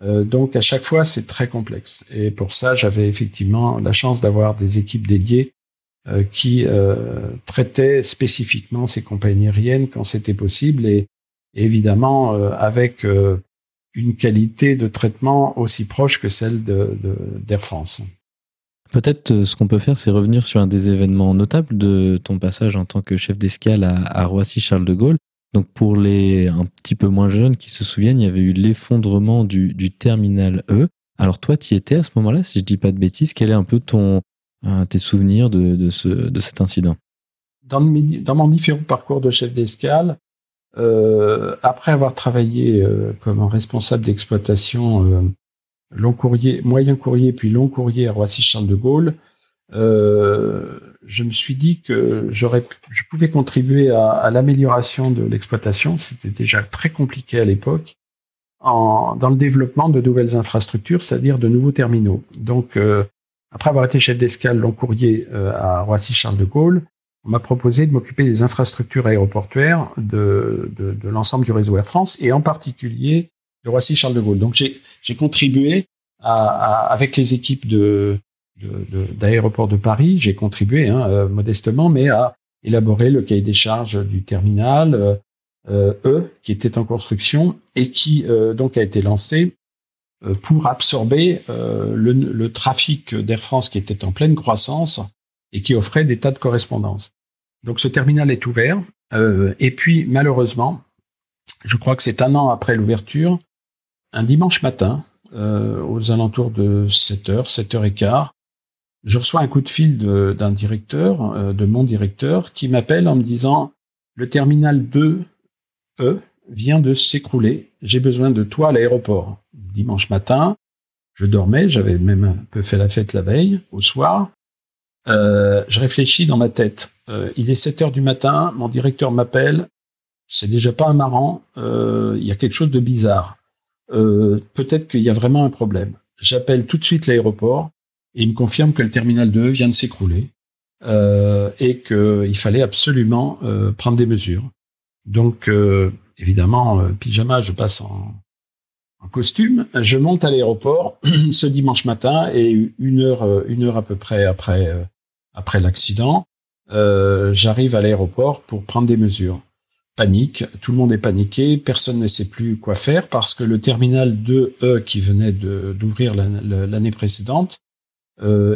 donc à chaque fois, c'est très complexe. Et pour ça, j'avais effectivement la chance d'avoir des équipes dédiées euh, qui euh, traitait spécifiquement ces compagnies aériennes quand c'était possible et, évidemment euh, avec une qualité de traitement aussi proche que celle d'Air France. Peut-être ce qu'on peut faire, c'est revenir sur un des événements notables de ton passage en tant que chef d'escale à, Roissy-Charles de Gaulle. Donc pour les un petit peu moins jeunes qui se souviennent, il y avait eu l'effondrement du, du, terminal E. Alors toi, tu y étais à ce moment-là, si je dis pas de bêtises. Quel est un peu ton, tes souvenirs de, de, ce, de cet incident dans, dans, mon différent parcours de chef d'escale, euh, après avoir travaillé euh, comme responsable d'exploitation euh, long courrier, moyen courrier puis long courrier à Roissy-Charles de Gaulle, euh, je me suis dit que j'aurais, je pouvais contribuer à, à l'amélioration de l'exploitation. C'était déjà très compliqué à l'époque. En, dans le développement de nouvelles infrastructures, c'est-à-dire de nouveaux terminaux. Donc, euh, après avoir été chef d'escale long courrier euh, à Roissy-Charles de Gaulle, on m'a proposé de m'occuper des infrastructures aéroportuaires de, de, de l'ensemble du réseau Air France et en particulier de Roissy-Charles de Gaulle. Donc j'ai contribué à, à, avec les équipes de d'aéroports de, Paris, j'ai contribué hein, euh, modestement, mais à élaborer le cahier des charges du terminal euh, E qui était en construction et qui euh, donc a été lancé euh, pour absorber euh, le, le, trafic d'Air France qui était en pleine croissance et qui offrait des tas de correspondances. Donc ce terminal est ouvert. Euh, et puis malheureusement, je crois que c'est un an après l'ouverture, un dimanche matin, aux alentours de 7h, 7h15, je reçois un coup de fil d'un directeur, de mon directeur, qui m'appelle en me disant le terminal 2E vient de s'écrouler, j'ai besoin de toi à l'aéroport dimanche matin. Je dormais, j'avais même un peu fait la fête la veille, au soir. Euh, je réfléchis dans ma tête. Euh, il est 7 heures du matin, mon directeur m'appelle. C'est déjà pas un marrant. Euh, il y a quelque chose de bizarre. Peut-être qu'il y a vraiment un problème. J'appelle tout de suite l'aéroport et il me confirme que le terminal 2 vient de s'écrouler et qu'il fallait absolument prendre des mesures. Donc, évidemment, pyjama, je passe en, en costume. Je monte à l'aéroport ce dimanche matin et une heure, euh, une heure à peu près après, euh, après l'accident, euh, j'arrive à l'aéroport pour prendre des mesures. Panique, tout le monde est paniqué, personne ne sait plus quoi faire parce que le terminal 2E qui venait d'ouvrir l'année précédente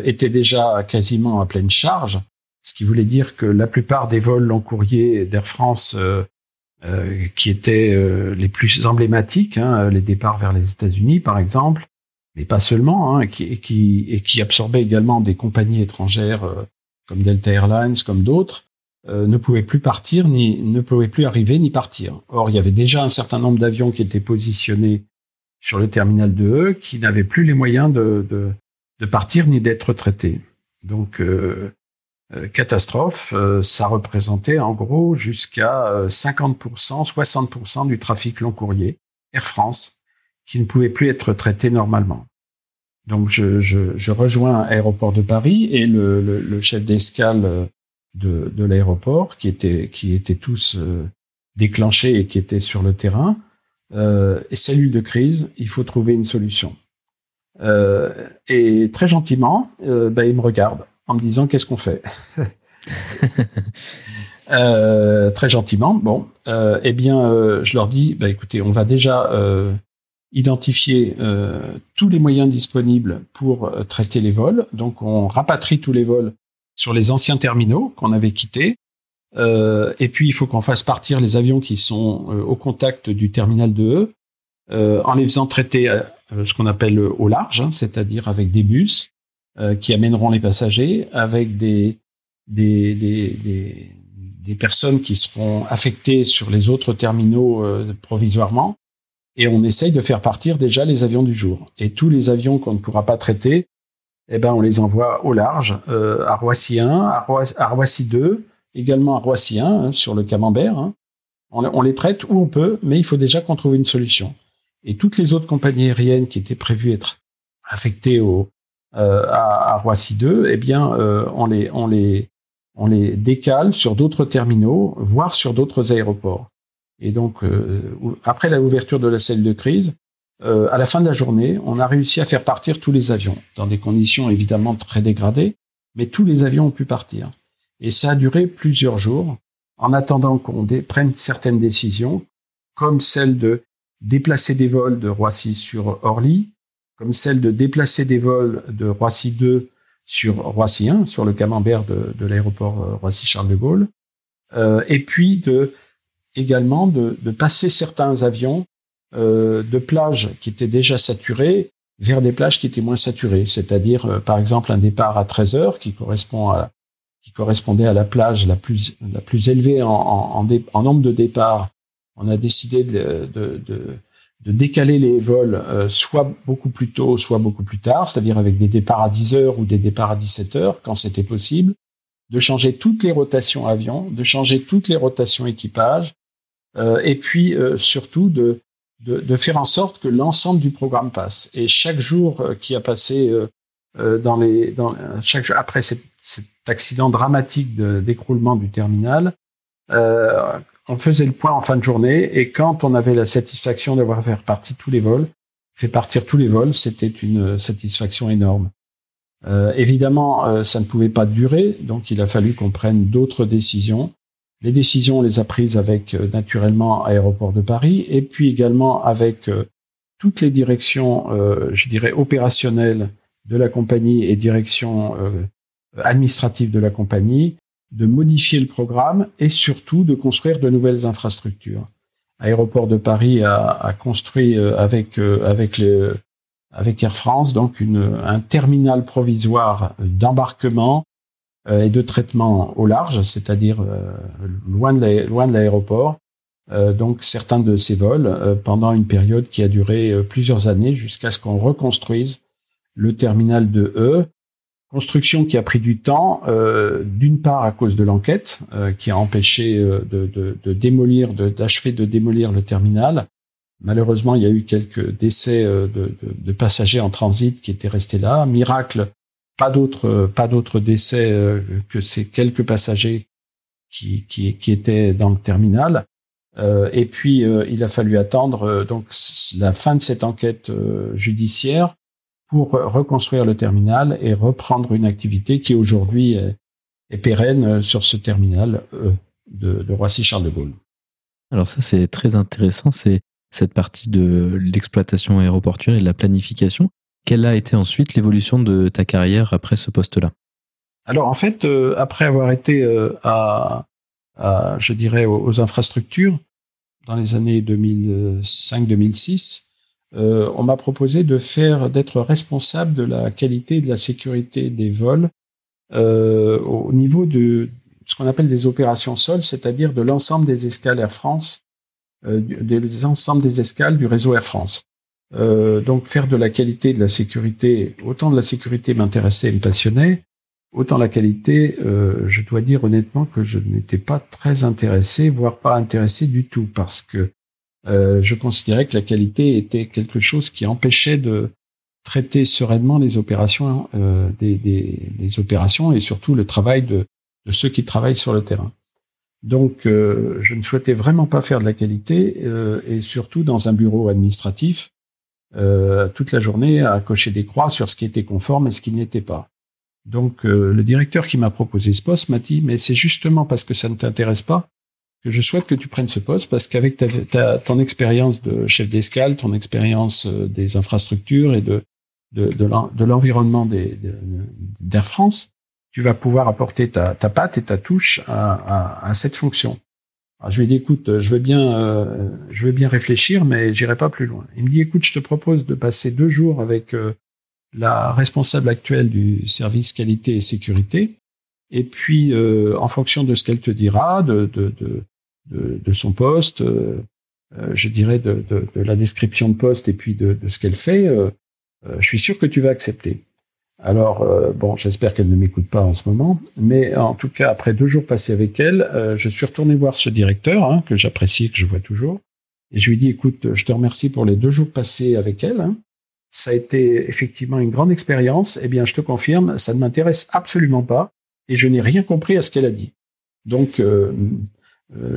était déjà quasiment à pleine charge, ce qui voulait dire que la plupart des vols long courrier d'Air France qui étaient euh, les plus emblématiques, hein, les départs vers les États-Unis par exemple, mais pas seulement, hein, qui, qui, et qui absorbaient également des compagnies étrangères euh, comme Delta Airlines, comme d'autres, ne pouvaient plus partir, ni ne pouvaient plus arriver ni partir. Or, il y avait déjà un certain nombre d'avions qui étaient positionnés sur le terminal de E qui n'avaient plus les moyens de, de, de partir ni d'être traités. Donc, euh, catastrophe, euh, ça représentait en gros jusqu'à 50%, euh, 60% du trafic long courrier Air France qui ne pouvait plus être traité normalement. Donc je, je, je rejoins Aéroport de Paris et le, le, le chef d'escale de, de l'aéroport qui était qui étaient tous déclenchés et qui étaient sur le terrain. Euh, et cellule de crise, il faut trouver une solution. Euh, et très gentiment, euh, ben, il me regarde en me disant qu'est-ce qu'on fait. euh, très gentiment. Bon, euh, eh bien, euh, je leur dis, bah, écoutez, on va déjà identifier tous les moyens disponibles pour traiter les vols. Donc, on rapatrie tous les vols sur les anciens terminaux qu'on avait quittés. et puis, il faut qu'on fasse partir les avions qui sont au contact du terminal 2E en les faisant traiter ce qu'on appelle au large, hein, c'est-à-dire avec des bus. Euh, qui amèneront les passagers avec des, des, des, personnes qui seront affectées sur les autres terminaux euh, provisoirement. Et on essaye de faire partir déjà les avions du jour. Et tous les avions qu'on ne pourra pas traiter, eh ben, on les envoie au large, euh, à Roissy 1, à, Roissy, 2, également à Roissy 1, hein, sur le Camembert, hein, on, les traite où on peut, mais il faut déjà qu'on trouve une solution. Et toutes les autres compagnies aériennes qui étaient prévues être affectées au, euh, à, Roissy 2, eh bien, euh, on, les, on, les, on les décale sur d'autres terminaux, voire sur d'autres aéroports. Et donc, euh, après l'ouverture de la celle de crise, à la fin de la journée, on a réussi à faire partir tous les avions, dans des conditions évidemment très dégradées, mais tous les avions ont pu partir. Et ça a duré plusieurs jours en attendant qu'on prenne certaines décisions, comme celle de déplacer des vols de Roissy sur Orly, comme celle de déplacer des vols de Roissy 2 sur Roissy 1, sur le camembert de, de l'aéroport euh, Roissy-Charles de Gaulle, euh, et puis de également de, de passer certains avions euh, de plages qui étaient déjà saturées vers des plages qui étaient moins saturées, c'est-à-dire euh, par exemple un départ à 13 heures qui correspond à qui correspondait à la plage la plus, la plus élevée en, en, en, nombre de départs, on a décidé de, de, de, de décaler les vols euh, soit beaucoup plus tôt, soit beaucoup plus tard, c'est-à-dire avec des départs à 10 heures ou des départs à 17 heures quand c'était possible, de changer toutes les rotations avions, de changer toutes les rotations équipage, euh, et puis euh, surtout de, de, faire en sorte que l'ensemble du programme passe. Et chaque jour euh, qui a passé dans les, dans, chaque après cette cet accident dramatique d'écroulement du terminal, on faisait le point en fin de journée et quand on avait la satisfaction d'avoir fait partir tous les vols, fait partir tous les vols, c'était une satisfaction énorme. Euh, évidemment, euh, ça ne pouvait pas durer, donc il a fallu qu'on prenne d'autres décisions. Les décisions, on les a prises avec naturellement Aéroport de Paris et puis également avec toutes les directions, je dirais, opérationnelles de la compagnie et directions administratif de la compagnie, de modifier le programme et surtout de construire de nouvelles infrastructures. Aéroport de Paris a, construit euh, avec euh, avec le avec Air France donc une, un terminal provisoire d'embarquement euh, et de traitement au large, c'est-à-dire loin de l'aéroport. donc certains de ces vols pendant une période qui a duré plusieurs années jusqu'à ce qu'on reconstruise le terminal de E Construction qui a pris du temps, euh, d'une part à cause de l'enquête, euh, qui a empêché euh, de, de, de, démolir, d'achever de, démolir le terminal. Malheureusement, il y a eu quelques décès de, de, passagers en transit qui étaient restés là. Miracle, pas d'autres, pas d'autres décès que ces quelques passagers qui, qui, qui étaient dans le terminal. et puis, il a fallu attendre donc la fin de cette enquête judiciaire pour reconstruire le terminal et reprendre une activité qui aujourd'hui est, pérenne euh, sur ce terminal euh, de, de Roissy-Charles de Gaulle. Alors ça, c'est très intéressant, c'est cette partie de l'exploitation aéroportuaire et de la planification. Quelle a été ensuite l'évolution de ta carrière après ce poste-là? Alors en fait, euh, après avoir été à, à, je dirais, aux infrastructures dans les années 2005-2006, euh, on m'a proposé de faire, d'être responsable de la qualité et de la sécurité des vols euh, au niveau de ce qu'on appelle des opérations sol, c'est-à-dire de l'ensemble des escales Air France, euh, des ensembles des escales du réseau Air France. Euh, donc faire de la qualité et de la sécurité, autant de la sécurité m'intéressait et me passionnait, autant la qualité, euh, je dois dire honnêtement que je n'étais pas très intéressé, voire pas intéressé du tout, parce que euh, je considérais que la qualité était quelque chose qui empêchait de traiter sereinement les opérations, euh, des, des, opérations et surtout le travail de, de, ceux qui travaillent sur le terrain. Donc, euh, je ne souhaitais vraiment pas faire de la qualité et surtout dans un bureau administratif toute la journée à cocher des croix sur ce qui était conforme et ce qui n'était pas. Donc, le directeur qui m'a proposé ce poste m'a dit, mais c'est justement parce que ça ne t'intéresse pas je souhaite que tu prennes ce poste parce qu'avec ta, ton expérience de chef d'escale, ton expérience euh, des infrastructures et de, de, de l'environnement d'Air France, tu vas pouvoir apporter ta, ta patte et ta touche à, à, à cette fonction. Alors je lui ai dit, écoute, je veux bien, euh, je veux bien réfléchir, mais j'irai pas plus loin. Il me dit, écoute, je te propose de passer deux jours avec euh, la responsable actuelle du service qualité et sécurité. Et puis, en fonction de ce qu'elle te dira, de, de, de, de, son poste, euh, euh, je dirais de, la description de poste et puis de, ce qu'elle fait, euh, je suis sûr que tu vas accepter. Alors, bon, j'espère qu'elle ne m'écoute pas en ce moment, mais en tout cas, après deux jours passés avec elle, je suis retourné voir ce directeur, hein, que j'apprécie, que je vois toujours, et je lui ai dit, écoute, je te remercie pour les deux jours passés avec elle. Hein. Ça a été effectivement une grande expérience. Eh bien, je te confirme, ça ne m'intéresse absolument pas, et je n'ai rien compris à ce qu'elle a dit. Donc,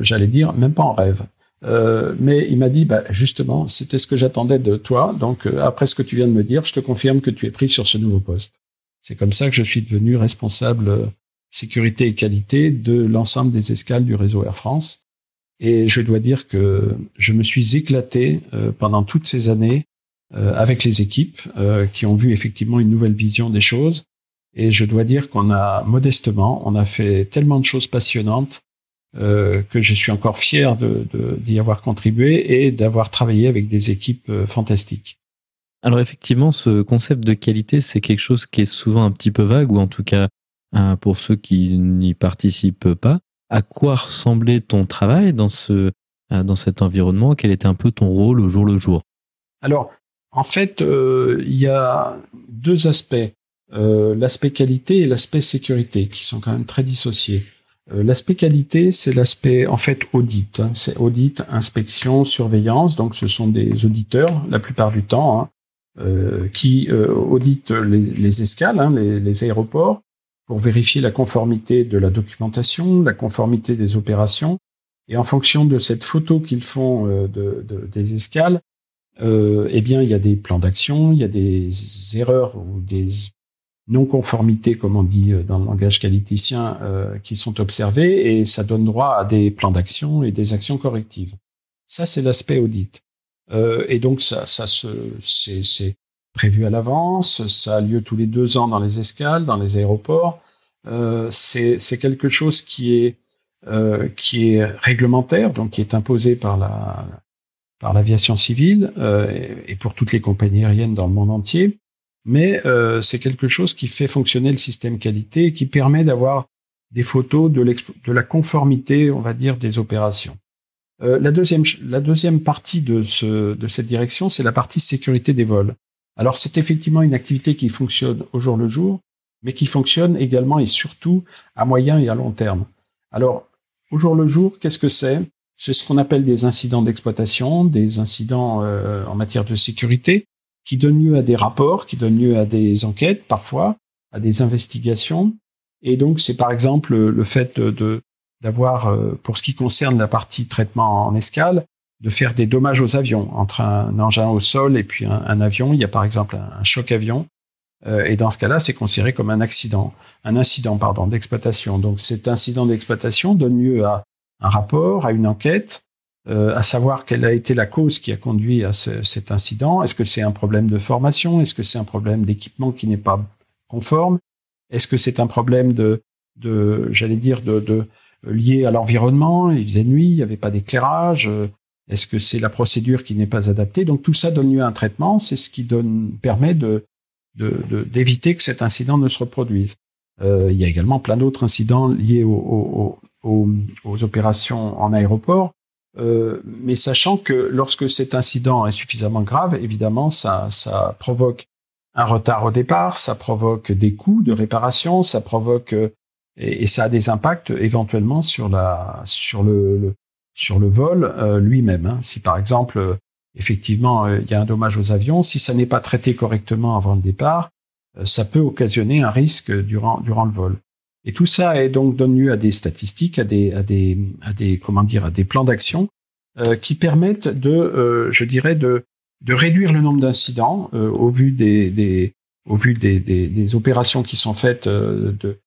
j'allais dire, même pas en rêve. mais il m'a dit, bah, justement, c'était ce que j'attendais de toi. Donc, après ce que tu viens de me dire, je te confirme que tu es pris sur ce nouveau poste. C'est comme ça que je suis devenu responsable euh, sécurité et qualité de l'ensemble des escales du réseau Air France. Et je dois dire que je me suis éclaté euh, pendant toutes ces années euh, avec les équipes qui ont vu effectivement une nouvelle vision des choses. Et je dois dire qu'on a modestement, on a fait tellement de choses passionnantes que je suis encore fier d'y de, d'y avoir contribué et d'avoir travaillé avec des équipes fantastiques. Alors effectivement, ce concept de qualité, c'est quelque chose qui est souvent un petit peu vague, ou en tout cas euh, pour ceux qui n'y participent pas. À quoi ressemblait ton travail dans, ce, euh, dans cet environnement? Quel était un peu ton rôle au jour le jour? Alors, en fait, euh, il y a deux aspects. l'aspect qualité et l'aspect sécurité, qui sont quand même très dissociés. L'aspect qualité, c'est l'aspect en fait audit. Hein. C'est audit, inspection, surveillance. Donc, ce sont des auditeurs la plupart du temps hein, euh, qui euh, audite les, les escales, hein, les, les, aéroports, pour vérifier la conformité de la documentation, la conformité des opérations. Et en fonction de cette photo qu'ils font euh, de, de, des escales, eh bien, il y a des plans d'action, il y a des erreurs ou des non-conformités, comme on dit dans le langage qualiticien, qui sont observées, et ça donne droit à des plans d'action et des actions correctives. Ça, c'est l'aspect audit. Euh, et donc ça, ça c'est prévu à l'avance, ça a lieu tous les deux ans dans les escales, dans les aéroports. Euh, c'est quelque chose qui est euh, qui est réglementaire, donc qui est imposé par la par l'aviation civile euh, et, pour toutes les compagnies aériennes dans le monde entier. Mais euh, c'est quelque chose qui fait fonctionner le système qualité et qui permet d'avoir des photos de, la conformité, on va dire, des opérations. Euh, la, deuxième, partie de cette direction, c'est la partie sécurité des vols. Alors c'est effectivement une activité qui fonctionne au jour le jour, mais qui fonctionne également et surtout à moyen et à long terme. Alors au jour le jour, qu'est-ce que c'est? C'est ce qu'on appelle des incidents d'exploitation, des incidents euh, en matière de sécurité, qui donnent lieu à des rapports, qui donnent lieu à des enquêtes parfois, à des investigations. Et donc c'est par exemple le fait de, d'avoir, euh, pour ce qui concerne la partie traitement en escale, de faire des dommages aux avions. Entre un engin au sol et puis un, avion, il y a par exemple un, choc avion. Euh, et dans ce cas-là, c'est considéré comme un accident, un incident pardon d'exploitation. Donc cet incident d'exploitation donne lieu à un rapport, à une enquête, euh, à savoir quelle a été la cause qui a conduit à cet incident. Est-ce que c'est un problème de formation? Est-ce que c'est un problème d'équipement qui n'est pas conforme? Est-ce que c'est un problème de, de j'allais dire, de, de, lié à l'environnement, il faisait nuit, il n'y avait pas d'éclairage, euh, est-ce que c'est la procédure qui n'est pas adaptée? Donc tout ça donne lieu à un traitement, c'est ce qui donne, permet de, d'éviter que cet incident ne se reproduise. Euh, il y a également plein d'autres incidents liés aux, aux, opérations en aéroport, euh, mais sachant que lorsque cet incident est suffisamment grave, évidemment, ça, ça provoque un retard au départ, ça provoque des coûts de réparation, ça provoque et, ça a des impacts éventuellement sur la sur le, sur le vol euh, lui-même. Hein. Si par exemple euh, effectivement euh, il y a un dommage aux avions, si ça n'est pas traité correctement avant le départ, ça peut occasionner un risque durant durant le vol. Et tout ça est donc donne lieu à des statistiques, à des à des à des comment dire à des plans d'action qui permettent de je dirais de de réduire le nombre d'incidents au vu des, des au vu des, des, des, opérations qui sont faites de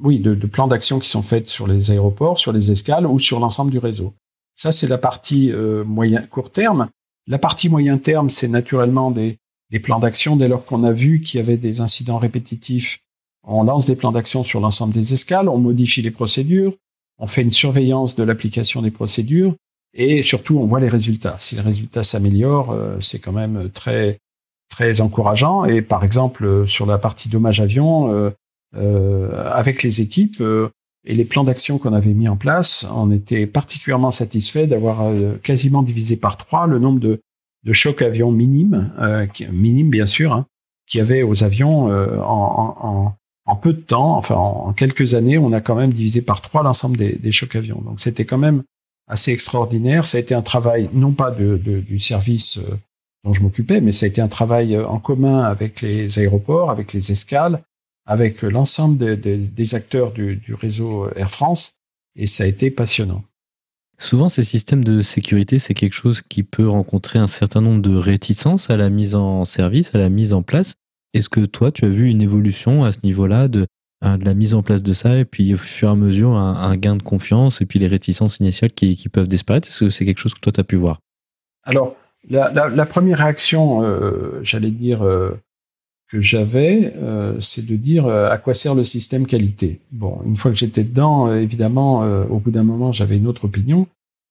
oui, de, de plans d'action qui sont faits sur les aéroports, sur les escales ou sur l'ensemble du réseau. Ça, c'est la partie euh, moyen court terme. La partie moyen terme, c'est naturellement des, des plans d'action. Dès lors qu'on a vu qu'il y avait des incidents répétitifs, on lance des plans d'action sur l'ensemble des escales, on modifie les procédures, on fait une surveillance de l'application des procédures et surtout on voit les résultats. Si les résultats s'améliorent, euh, c'est quand même très très encourageant. Et par exemple, euh, sur la partie dommage avion, euh, avec les équipes euh, et les plans d'action qu'on avait mis en place, on était particulièrement satisfait d'avoir euh, quasiment divisé par trois le nombre de, de chocs avions minimes, minimes bien sûr, hein, qu'il y avait aux avions en, en, peu de temps, enfin en, quelques années, on a quand même divisé par trois l'ensemble des, chocs avions. Donc c'était quand même assez extraordinaire. Ça a été un travail non pas du service dont je m'occupais, mais ça a été un travail en commun avec les aéroports, avec les escales, avec l'ensemble des acteurs du, réseau Air France, et ça a été passionnant. Souvent, ces systèmes de sécurité, c'est quelque chose qui peut rencontrer un certain nombre de réticences à la mise en service, à la mise en place. Est-ce que toi, tu as vu une évolution à ce niveau-là de, euh, de la mise en place de ça, et puis au fur et à mesure, un, gain de confiance, et puis les réticences initiales qui, peuvent disparaître? Est-ce que c'est quelque chose que toi, tu as pu voir? Alors, la, première réaction, euh, j'allais dire, euh, que j'avais, c'est de dire à quoi sert le système qualité? Bon, une fois que j'étais dedans, évidemment, au bout d'un moment, j'avais une autre opinion.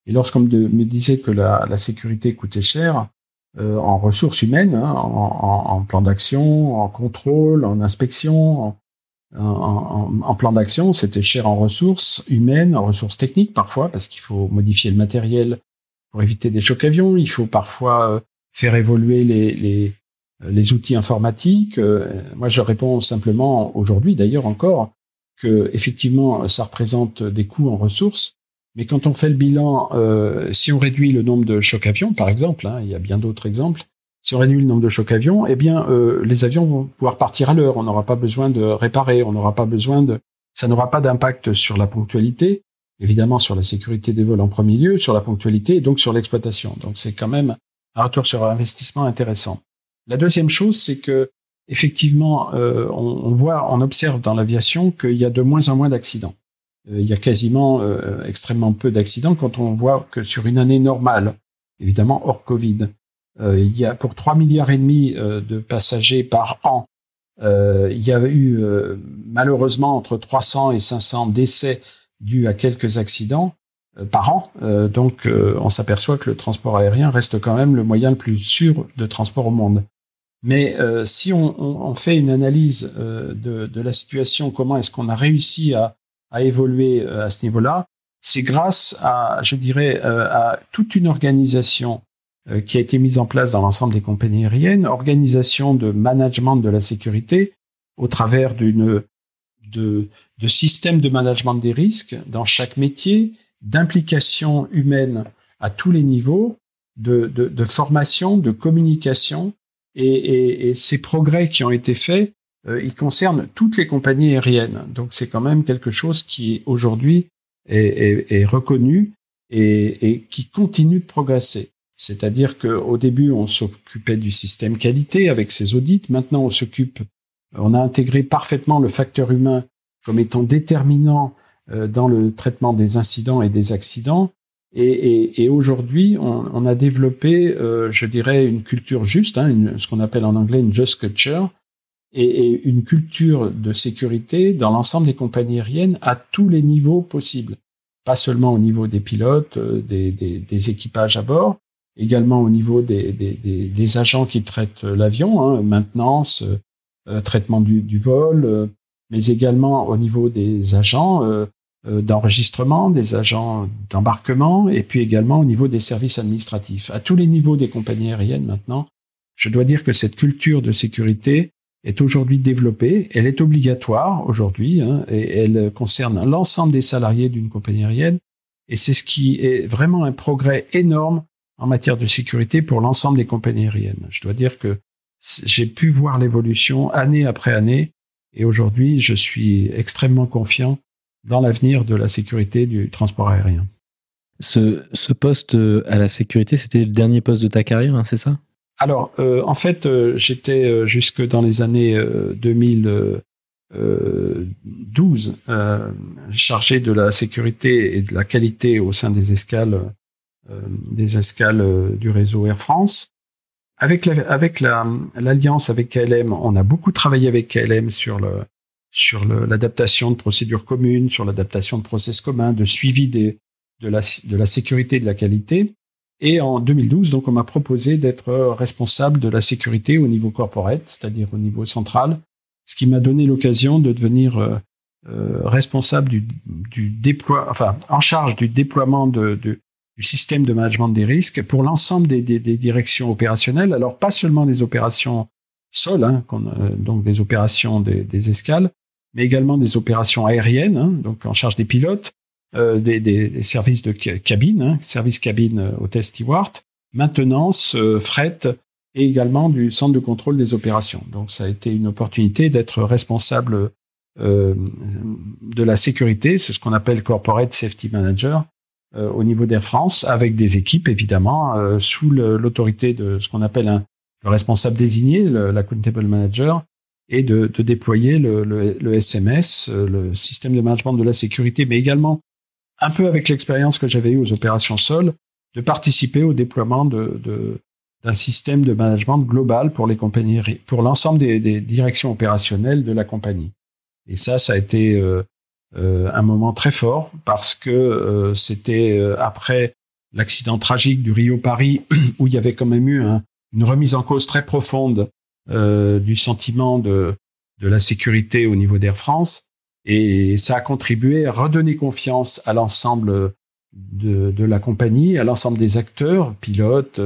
Et lorsqu'on me, disait que la, sécurité coûtait cher, en ressources humaines, hein, en, en, plan d'action, en contrôle, en inspection, en, en plan d'action, c'était cher en ressources humaines, en ressources techniques parfois, parce qu'il faut modifier le matériel pour éviter des chocs avions. Il faut parfois faire évoluer les, les, les outils informatiques. Euh, moi, je réponds simplement aujourd'hui, d'ailleurs encore, que effectivement, ça représente des coûts en ressources. Mais quand on fait le bilan, euh, si on réduit le nombre de chocs avions, par exemple, hein, il y a bien d'autres exemples, si on réduit le nombre de chocs avions, eh bien, euh, les avions vont pouvoir partir à l'heure. On n'aura pas besoin de réparer, on n'aura pas besoin de, ça n'aura pas d'impact sur la ponctualité, évidemment sur la sécurité des vols en premier lieu, sur la ponctualité et donc sur l'exploitation. Donc c'est quand même un retour sur investissement intéressant. La deuxième chose, c'est que effectivement, euh, on, voit, on observe dans l'aviation qu'il y a de moins en moins d'accidents. Euh, il y a quasiment euh, extrêmement peu d'accidents quand on voit que sur une année normale, évidemment hors Covid, il y a pour 3 milliards et demi de passagers par an, il y a eu malheureusement entre 300 et 500 décès dus à quelques accidents par an. donc, on s'aperçoit que le transport aérien reste quand même le moyen le plus sûr de transport au monde. Mais euh, si on, on, fait une analyse euh, de, de, la situation, comment est-ce qu'on a réussi à, à évoluer euh, à ce niveau-là, c'est grâce à, je dirais, à toute une organisation qui a été mise en place dans l'ensemble des compagnies aériennes, organisation de management de la sécurité au travers d'une de, de systèmes de management des risques dans chaque métier, d'implication humaine à tous les niveaux, de, de, de formation, de communication, et, et, et, ces progrès qui ont été faits, euh, ils concernent toutes les compagnies aériennes. Donc c'est quand même quelque chose qui aujourd'hui est, est, est, reconnu et, et, qui continue de progresser. C'est-à-dire qu'au début, on s'occupait du système qualité avec ses audits. Maintenant, on s'occupe, on a intégré parfaitement le facteur humain comme étant déterminant euh, dans le traitement des incidents et des accidents. Et, et, et aujourd'hui, on, on, a développé, euh, je dirais, une culture juste, hein, une, ce qu'on appelle en anglais une just culture, et, une culture de sécurité dans l'ensemble des compagnies aériennes à tous les niveaux possibles. Pas seulement au niveau des pilotes, euh, des, équipages à bord, également au niveau des, agents qui traitent l'avion, hein, maintenance, euh, traitement du, vol, euh, mais également au niveau des agents, euh, d'enregistrement, des agents d'embarquement, et puis également au niveau des services administratifs. À tous les niveaux des compagnies aériennes maintenant, je dois dire que cette culture de sécurité est aujourd'hui développée, elle est obligatoire aujourd'hui, hein, et elle concerne l'ensemble des salariés d'une compagnie aérienne, et c'est ce qui est vraiment un progrès énorme en matière de sécurité pour l'ensemble des compagnies aériennes. Je dois dire que j'ai pu voir l'évolution année après année, et aujourd'hui, je suis extrêmement confiant dans l'avenir de la sécurité du transport aérien. Ce, ce, poste euh, à la sécurité, c'était le dernier poste de ta carrière, hein, c'est ça? Alors, euh, en fait, euh, j'étais euh, jusque dans les années 2012 chargé de la sécurité et de la qualité au sein des escales, des escales du réseau Air France. Avec l'alliance la, avec la, avec KLM, on a beaucoup travaillé avec KLM sur le, sur l'adaptation de procédures communes, sur l'adaptation de process communs, de suivi des, de, la, de la sécurité et de la qualité. Et en 2012, donc, on m'a proposé d'être responsable de la sécurité au niveau corporate, c'est-à-dire au niveau central, ce qui m'a donné l'occasion de devenir euh, euh responsable du, déploiement, enfin, en charge du déploiement du système de management des risques pour l'ensemble des, directions opérationnelles. Alors, pas seulement les opérations sol, hein, donc des opérations des, escales, mais également des opérations aériennes, hein, donc en charge des pilotes, des, services de cabine, hein, service cabine hôtesse steward, maintenance, fret et également du centre de contrôle des opérations. Donc ça a été une opportunité d'être responsable euh, de la sécurité, c'est ce qu'on appelle Corporate Safety Manager euh, au niveau d'Air France, avec des équipes évidemment euh, sous l'autorité de ce qu'on appelle un, le responsable désigné, l'accountable manager, et de, de déployer le, le, le, SMS, le système de management de la sécurité, mais également un peu avec l'expérience que j'avais eue aux opérations sol, de participer au déploiement d'un système de management global pour les compagnies, pour l'ensemble des, directions opérationnelles de la compagnie. Et ça, ça a été euh, euh, un moment très fort parce que euh, c'était après l'accident tragique du Rio Paris où il y avait quand même eu une remise en cause très profonde du sentiment de la sécurité au niveau d'Air France. Et ça a contribué à redonner confiance à l'ensemble de, de, la compagnie, à l'ensemble des acteurs, pilotes,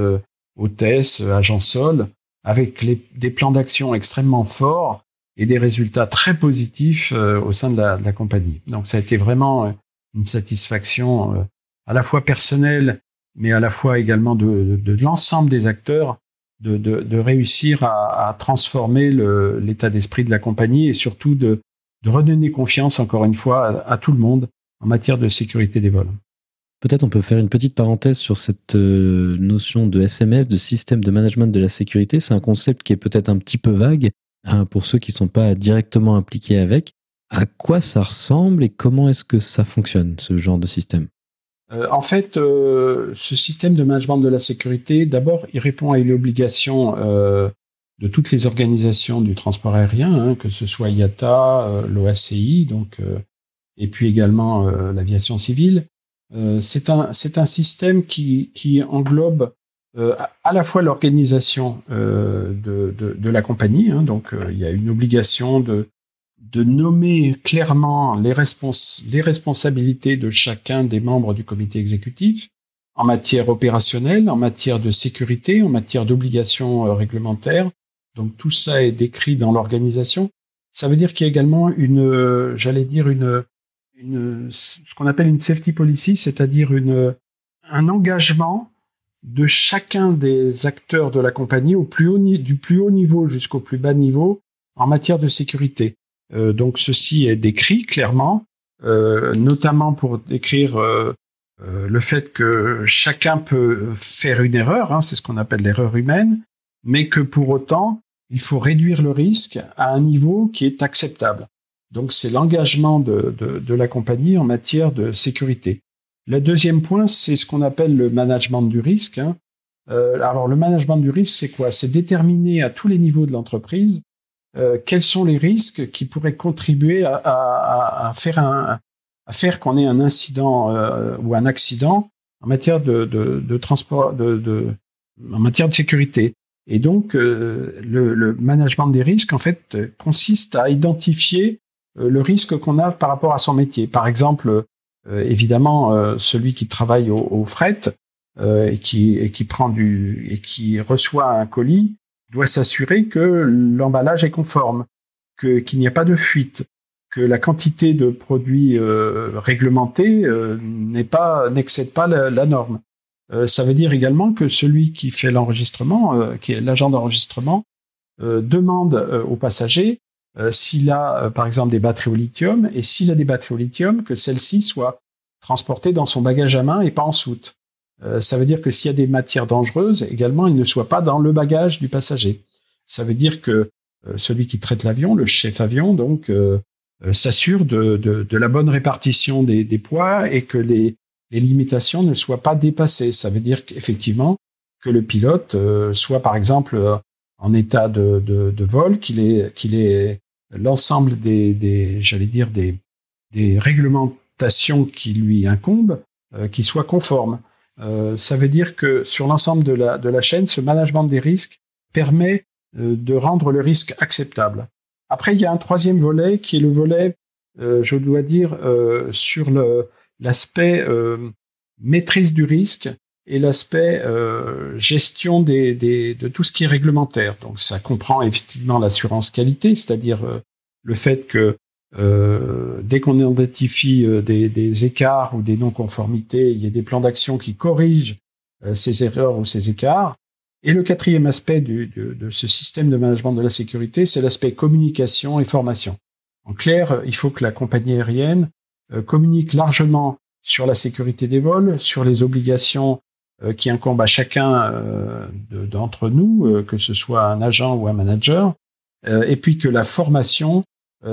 hôtesses, agents sol, avec les, des plans d'action extrêmement forts et des résultats très positifs euh, au sein de la, de la, compagnie. Donc ça a été vraiment euh, une satisfaction euh, à la fois personnelle, mais à la fois également de, de, de l'ensemble des acteurs, de, de réussir à, à, transformer l'état d'esprit de la compagnie et surtout de, redonner confiance, encore une fois, à, à, tout le monde en matière de sécurité des vols. Peut-être on peut faire une petite parenthèse sur cette notion de SMS, de système de management de la sécurité. C'est un concept qui est peut-être un petit peu vague, Hein, pour ceux qui ne sont pas directement impliqués avec. À quoi ça ressemble et comment est-ce que ça fonctionne, ce genre de système? Euh, En fait, euh, ce système de management de la sécurité, d'abord, il répond à une obligation euh, de toutes les organisations du transport aérien, hein, que ce soit IATA, l'OACI, donc, et puis également l'aviation civile. c'est un, un système qui, qui englobe euh, à la fois l'organisation euh, de, de, de, la compagnie, hein, donc euh, il y a une obligation de, de nommer clairement les, respons les responsabilités de chacun des membres du comité exécutif en matière opérationnelle, en matière de sécurité, en matière d'obligations réglementaires. Donc tout ça est décrit dans l'organisation. Ça veut dire qu'il y a également une, j'allais dire une, une, ce qu'on appelle une safety policy, c'est-à-dire une, un engagement de chacun des acteurs de la compagnie au plus haut, du plus haut niveau jusqu'au plus bas niveau en matière de sécurité. Euh, donc ceci est décrit clairement, euh, notamment pour décrire euh, le fait que chacun peut faire une erreur, hein, c'est ce qu'on appelle l'erreur humaine, mais que pour autant, il faut réduire le risque à un niveau qui est acceptable. Donc c'est l'engagement de, de, la compagnie en matière de sécurité. Le deuxième point, c'est ce qu'on appelle le management du risque. Hein. Euh, alors le management du risque, c'est quoi? C'est déterminer à tous les niveaux de l'entreprise euh, quels sont les risques qui pourraient contribuer à, à, faire faire qu'on ait un incident euh, ou un accident en matière de, de, transport, de, en matière de sécurité. Et donc euh, le, management des risques, en fait, consiste à identifier euh, le risque qu'on a par rapport à son métier. Par exemple, euh, évidemment, euh, celui qui travaille au, fret euh, et qui, prend du et qui reçoit un colis doit s'assurer que l'emballage est conforme, qu'il n'y a pas de fuite, que la quantité de produits réglementés n'est pas n'excède pas la, norme. Ça veut dire également que celui qui fait l'enregistrement, qui est l'agent d'enregistrement, demande aux passagers euh, s'il a euh, par exemple des batteries au lithium et s'il a des batteries au lithium, que celles-ci soient transportées dans son bagage à main et pas en soute. Euh, ça veut dire que s'il y a des matières dangereuses, également, ils ne soient pas dans le bagage du passager. Ça veut dire que celui qui traite l'avion, le chef avion, donc, s'assure de, de, de, la bonne répartition des, des poids et que les, les, limitations ne soient pas dépassées. Ça veut dire qu'effectivement, que le pilote soit par exemple en état de, vol, qu'il est, qu'il l'ensemble des, j'allais dire, des, réglementations qui lui incombent, euh, qui soient conformes. Euh, ça veut dire que sur l'ensemble de la, chaîne, ce management des risques permet euh, de rendre le risque acceptable. Après, il y a un troisième volet qui est le volet, euh, je dois dire, euh, sur l'aspect maîtrise du risque et l'aspect euh, gestion des, des, de tout ce qui est réglementaire. Donc ça comprend effectivement l'assurance qualité, c'est-à-dire euh, le fait que euh, dès qu'on identifie euh, des, des, écarts ou des non-conformités, il y a des plans d'action qui corrigent euh, ces erreurs ou ces écarts. Et le quatrième aspect du, de, de ce système de management de la sécurité, c'est l'aspect communication et formation. En clair, il faut que la compagnie aérienne communique largement sur la sécurité des vols, sur les obligations euh, qui incombe à chacun euh, d'entre nous, euh, que ce soit un agent ou un manager, et puis que la formation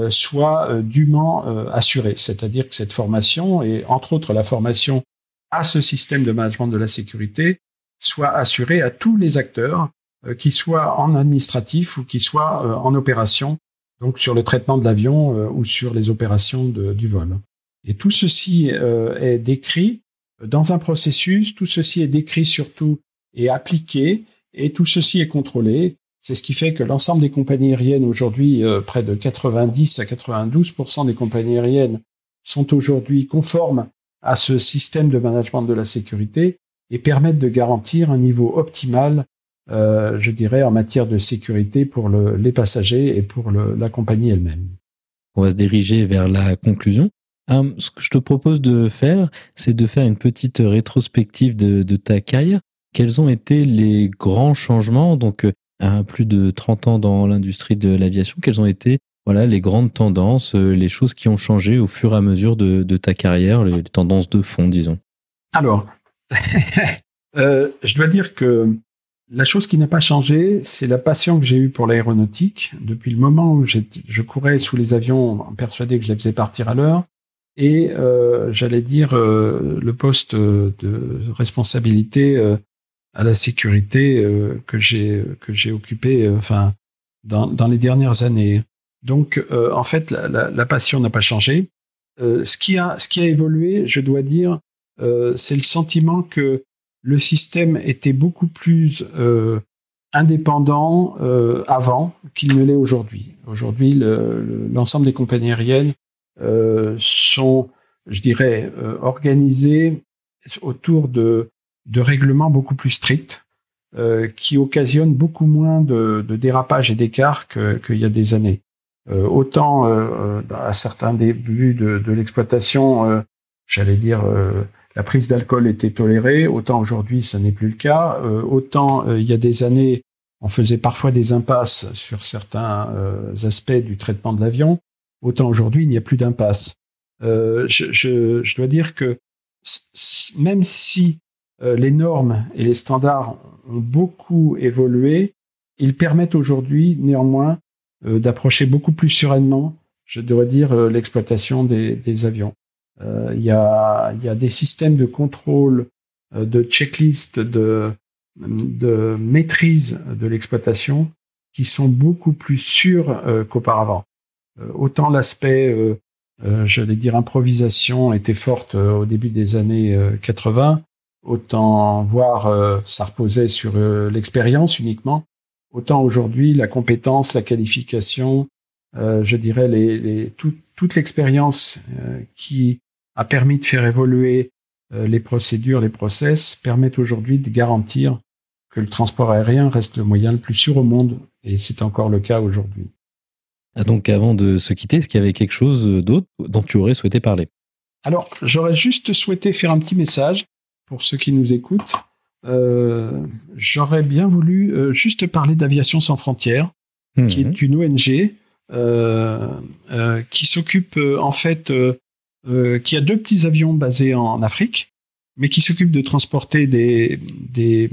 soit dûment assurée. C'est-à-dire que cette formation, et entre autres la formation à ce système de management de la sécurité, soit assurée à tous les acteurs, qu'ils soient en administratif ou qu'ils soient en opération, donc sur le traitement de l'avion ou sur les opérations de, du vol. Et tout ceci est décrit dans un processus, tout ceci est décrit surtout et appliqué, et tout ceci est contrôlé. C'est ce qui fait que l'ensemble des compagnies aériennes aujourd'hui, euh, près de 90 à 92% des compagnies aériennes sont aujourd'hui conformes à ce système de management de la sécurité et permettent de garantir un niveau optimal, euh, je dirais, en matière de sécurité pour le, les passagers et pour le, la compagnie elle-même. On va se diriger vers la conclusion. Hum, ce que je te propose de faire, c'est de faire une petite rétrospective de, ta carrière. Quels ont été les grands changements, donc euh, plus de 30 ans dans l'industrie de l'aviation, quelles ont été voilà, les grandes tendances, euh, les choses qui ont changé au fur et à mesure de, ta carrière, les, tendances de fond, disons? Alors, euh, je dois dire que la chose qui n'a pas changé, c'est la passion que j'ai eue pour l'aéronautique. Depuis le moment où je courais sous les avions, persuadé que je les faisais partir à l'heure, et euh, j'allais dire euh, le poste de responsabilité euh, à la sécurité que j'ai que j'ai occupé enfin dans, dans les dernières années. Donc en fait la, la, passion n'a pas changé. ce qui a ce qui a évolué, je dois dire, c'est le sentiment que le système était beaucoup plus indépendant avant qu'il ne l'est aujourd'hui. Aujourd'hui, l'ensemble des compagnies aériennes euh, sont, je dirais, euh, organisés autour de, de règlements beaucoup plus stricts, euh, qui occasionnent beaucoup moins de, de dérapages et d'écarts qu'il y a des années. Euh, autant à certains débuts de, de l'exploitation, j'allais dire, la prise d'alcool était tolérée, autant aujourd'hui ça n'est plus le cas. autant il y a des années, on faisait parfois des impasses sur certains aspects du traitement de l'avion. Autant aujourd'hui, il n'y a plus d'impasse. Euh, je, dois dire que même si euh, les normes et les standards ont beaucoup évolué, ils permettent aujourd'hui néanmoins euh, d'approcher beaucoup plus sereinement, je devrais dire, l'exploitation des, avions. Il y, a, y, a, des systèmes de contrôle, de checklist, de, de maîtrise de l'exploitation qui sont beaucoup plus sûrs qu'auparavant. Euh, autant l'aspect, euh, euh, j'allais dire, improvisation était forte au début des années 80, autant voir ça reposait sur l'expérience uniquement. Autant aujourd'hui, la compétence, la qualification, je dirais les toute l'expérience qui a permis de faire évoluer les procédures, les process, permettent aujourd'hui de garantir que le transport aérien reste le moyen le plus sûr au monde, et c'est encore le cas aujourd'hui. Ah, donc avant de se quitter, est-ce qu'il y avait quelque chose d'autre dont tu aurais souhaité parler? Alors, j'aurais juste souhaité faire un petit message pour ceux qui nous écoutent. Euh, j'aurais bien voulu euh, juste parler d'Aviation sans frontières, qui est mhm. une ONG euh, qui s'occupe en fait, qui a deux petits avions basés en Afrique, mais qui s'occupe de transporter des, des,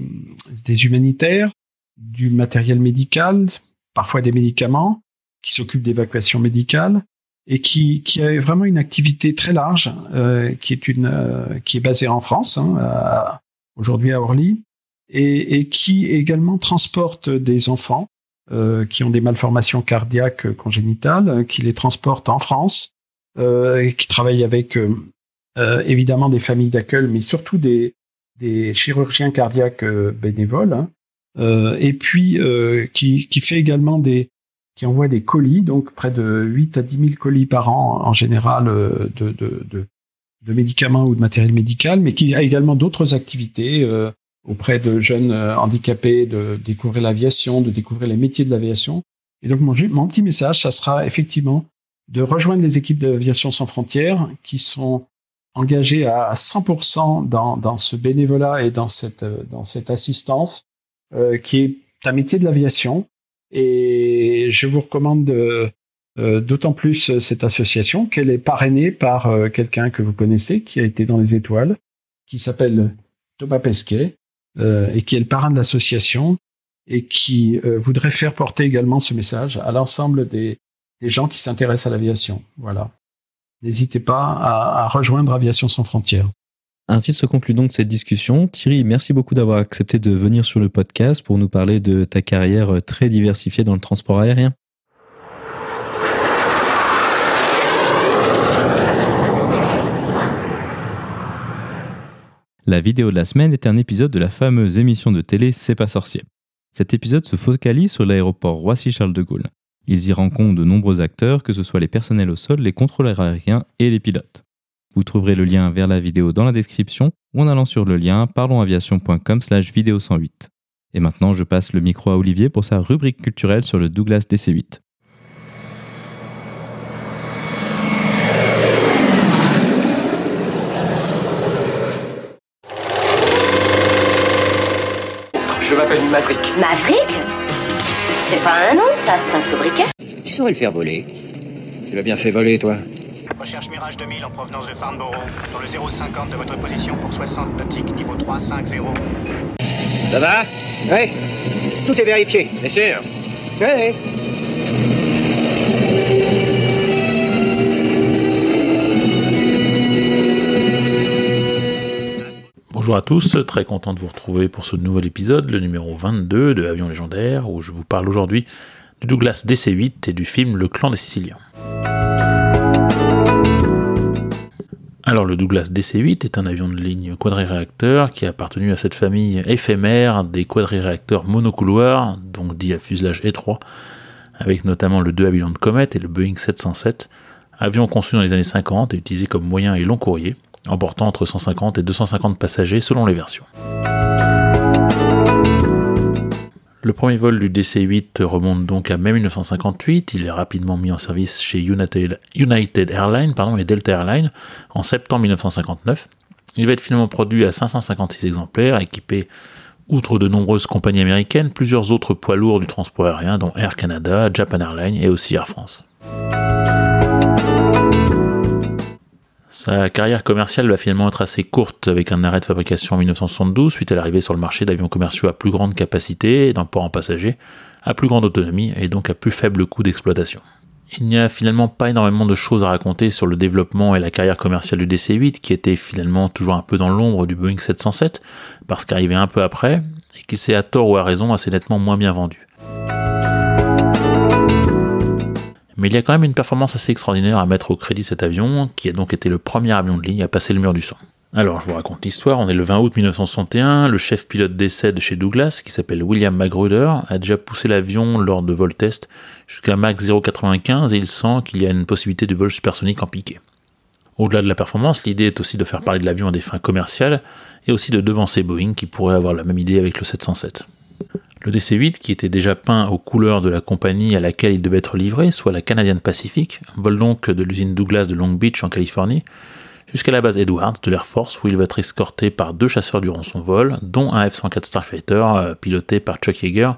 des humanitaires, du matériel médical, parfois des médicaments, qui s'occupe d'évacuation médicale et qui, qui a vraiment une activité très large, euh, qui est une euh, qui est basée en France, hein, aujourd'hui à Orly, et, et, qui également transporte des enfants euh, qui ont des malformations cardiaques congénitales, qui les transporte en France, euh, et qui travaille avec euh, évidemment des familles d'accueil, mais surtout des, des chirurgiens cardiaques bénévoles, hein, et puis qui, qui fait également des qui envoie des colis, donc près de 8 à 10 000 colis par an en général euh, de, de, de, médicaments ou de matériel médical, mais qui a également d'autres activités auprès de jeunes handicapés, de découvrir l'aviation, de découvrir les métiers de l'aviation. Et donc mon, mon petit message, ça sera effectivement de rejoindre les équipes d'aviation sans frontières qui sont engagées à 100% dans, dans ce bénévolat et dans cette, dans cette assistance euh, qui est un métier de l'aviation. Et je vous recommande euh, d'autant plus cette association qu'elle est parrainée par euh, quelqu'un que vous connaissez qui a été dans les étoiles, qui s'appelle Thomas Pesquet et qui est le parrain de l'association et qui voudrait faire porter également ce message à l'ensemble des gens qui s'intéressent à l'aviation. Voilà. N'hésitez pas à, rejoindre Aviation sans frontières. Ainsi se conclut donc cette discussion. Thierry, merci beaucoup d'avoir accepté de venir sur le podcast pour nous parler de ta carrière très diversifiée dans le transport aérien. La vidéo de la semaine est un épisode de la fameuse émission de télé C'est pas sorcier. Cet épisode se focalise sur l'aéroport Roissy-Charles de Gaulle. Ils y rencontrent de nombreux acteurs, que ce soit les personnels au sol, les contrôleurs aériens et les pilotes. Vous trouverez le lien vers la vidéo dans la description ou en allant sur le lien parlonsaviation.com slash vidéo 108. Et maintenant, je passe le micro à Olivier pour sa rubrique culturelle sur le Douglas DC-8. Je m'appelle Maverick. Maverick? C'est pas un nom, ça, c'est un sobriquet. Tu saurais le faire voler. Tu l'as bien fait voler, toi. Recherche Mirage 2000 en provenance de Farnborough, dans le 050 de votre position pour 60 nautiques, niveau 350. Ça va? Oui. Tout est vérifié. Bien sûr. Oui. Bonjour à tous, très content de vous retrouver pour ce nouvel épisode, le numéro 22 de Avion légendaire, où je vous parle aujourd'hui du Douglas DC-8 et du film Le clan des Siciliens. Alors le Douglas DC-8 est un avion de ligne quadriréacteur qui a appartenu à cette famille éphémère des quadriréacteurs monocouloirs, donc dit à fuselage étroit, avec notamment le 2 Avion de Comet et le Boeing 707, avions conçus dans les années 50 et utilisés comme moyen et long courrier emportant entre 150 et 250 passagers selon les versions. Le premier vol du DC-8 remonte donc à mai 1958. Il est rapidement mis en service chez United, Airlines et Delta Airlines en septembre 1959. Il va être finalement produit à 556 exemplaires, équipé, outre de nombreuses compagnies américaines, plusieurs autres poids lourds du transport aérien, dont Air Canada, Japan Airlines et aussi Air France. Sa carrière commerciale va finalement être assez courte avec un arrêt de fabrication en 1972 suite à l'arrivée sur le marché d'avions commerciaux à plus grande capacité, d'un port en passager, à plus grande autonomie et donc à plus faible coût d'exploitation. Il n'y a finalement pas énormément de choses à raconter sur le développement et la carrière commerciale du DC-8 qui était finalement toujours un peu dans l'ombre du Boeing 707 parce qu'arrivé un peu après et qu'il s'est à tort ou à raison assez nettement moins bien vendu. Mais il y a quand même une performance assez extraordinaire à mettre au crédit cet avion, qui a donc été le premier avion de ligne à passer le mur du son. Alors, je vous raconte l'histoire. On est le 20 août 1961. Le chef pilote d'essai de chez Douglas, qui s'appelle William Magruder, a déjà poussé l'avion lors de vol test jusqu'à Mach 0,95 et il sent qu'il y a une possibilité de vol supersonique en piqué. Au-delà de la performance, l'idée est aussi de faire parler de l'avion à des fins commerciales et aussi de devancer Boeing qui pourrait avoir la même idée avec le 707. Le DC-8, qui était déjà peint aux couleurs de la compagnie à laquelle il devait être livré, soit la Canadian Pacific, vole donc de l'usine Douglas de Long Beach en Californie jusqu'à la base Edwards de l'Air Force où il va être escorté par deux chasseurs durant son vol, dont un F-104 Starfighter euh, piloté par Chuck Yeager,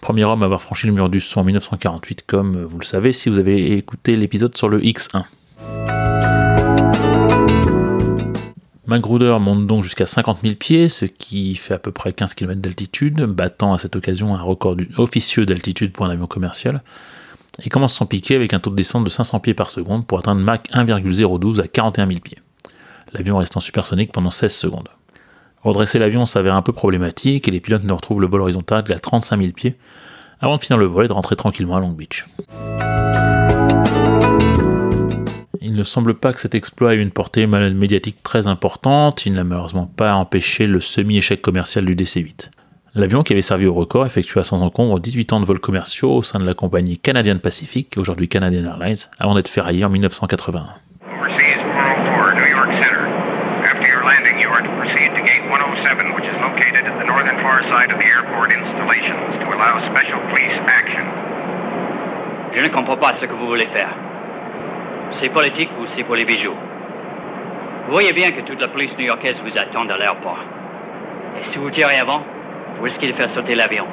premier homme à avoir franchi le mur du son en 1948 comme vous le savez si vous avez écouté l'épisode sur le X1. Magruder monte donc jusqu'à 50 000 pieds, ce qui fait à peu près 15 km d'altitude, battant à cette occasion un record officieux d'altitude pour un avion commercial, et commence son piqué avec un taux de descente de 500 pieds par seconde pour atteindre Mach 1,012 à 41 000 pieds. L'avion reste en supersonique pendant 16 secondes. Redresser l'avion s'avère un peu problématique et les pilotes ne retrouvent le vol horizontal qu'à 35 000 pieds avant de finir le vol et de rentrer tranquillement à Long Beach. Il ne semble pas que cet exploit ait une portée médiatique très importante, il n'a malheureusement pas empêché le semi-échec commercial du DC-8. L'avion qui avait servi au record effectua sans encombre 18 ans de vols commerciaux au sein de la compagnie Canadian Pacific, aujourd'hui Canadian Airlines, avant d'être ferraillé en 1981. landing, you are to proceed to gate 107, which is located at the northern far side of the airport installations to allow special police action. Je ne comprends pas ce que vous voulez faire. C'est politique ou c'est pour les bijoux? Vous voyez bien que toute la police new-yorkaise vous attend à l'aéroport. Et si vous tirez avant, vous risquez de faire sauter l'avion.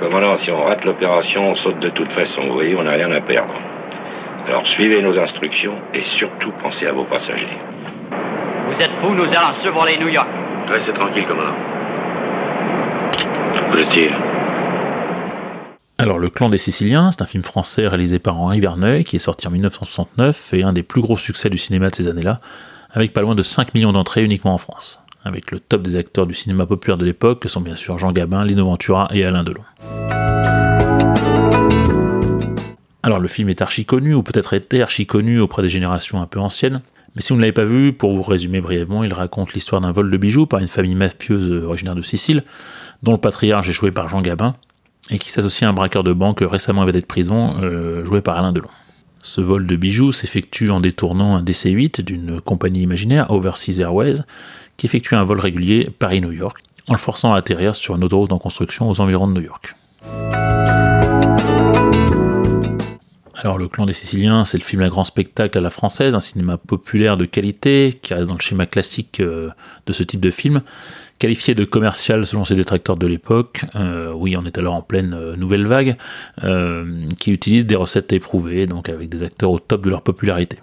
Commandant, si on rate l'opération, on saute de toute façon. Vous voyez, on n'a rien à perdre. Alors suivez nos instructions et surtout pensez à vos passagers. Vous êtes fous, nous allons survoler New York. Restez tranquille, commandant. Je tire. Alors, Le Clan des Siciliens, c'est un film français réalisé par Henri Verneuil qui est sorti en 1969 et un des plus gros succès du cinéma de ces années-là, avec pas loin de 5 millions d'entrées uniquement en France, avec le top des acteurs du cinéma populaire de l'époque, que sont bien sûr Jean Gabin, Lino Ventura et Alain Delon. Alors le film est archi connu, ou peut-être été archi connu auprès des générations un peu anciennes, mais si vous ne l'avez pas vu, pour vous résumer brièvement, il raconte l'histoire d'un vol de bijoux par une famille mafieuse originaire de Sicile, dont le patriarche est joué par Jean Gabin, et qui s'associe à un braqueur de banque récemment évadé de prison, euh, joué par Alain Delon. Ce vol de bijoux s'effectue en détournant un DC-8 d'une compagnie imaginaire, Overseas Airways, qui effectue un vol régulier Paris-New York, en le forçant à atterrir sur une autoroute en construction aux environs de New York. Alors Le Clan des Siciliens, c'est le film à grand spectacle à la française, un cinéma populaire de qualité qui reste dans le schéma classique euh, de ce type de film, qualifié de commercial selon ses détracteurs de l'époque. Euh, oui, on est alors en pleine euh, nouvelle vague, qui utilise des recettes éprouvées, donc avec des acteurs au top de leur popularité.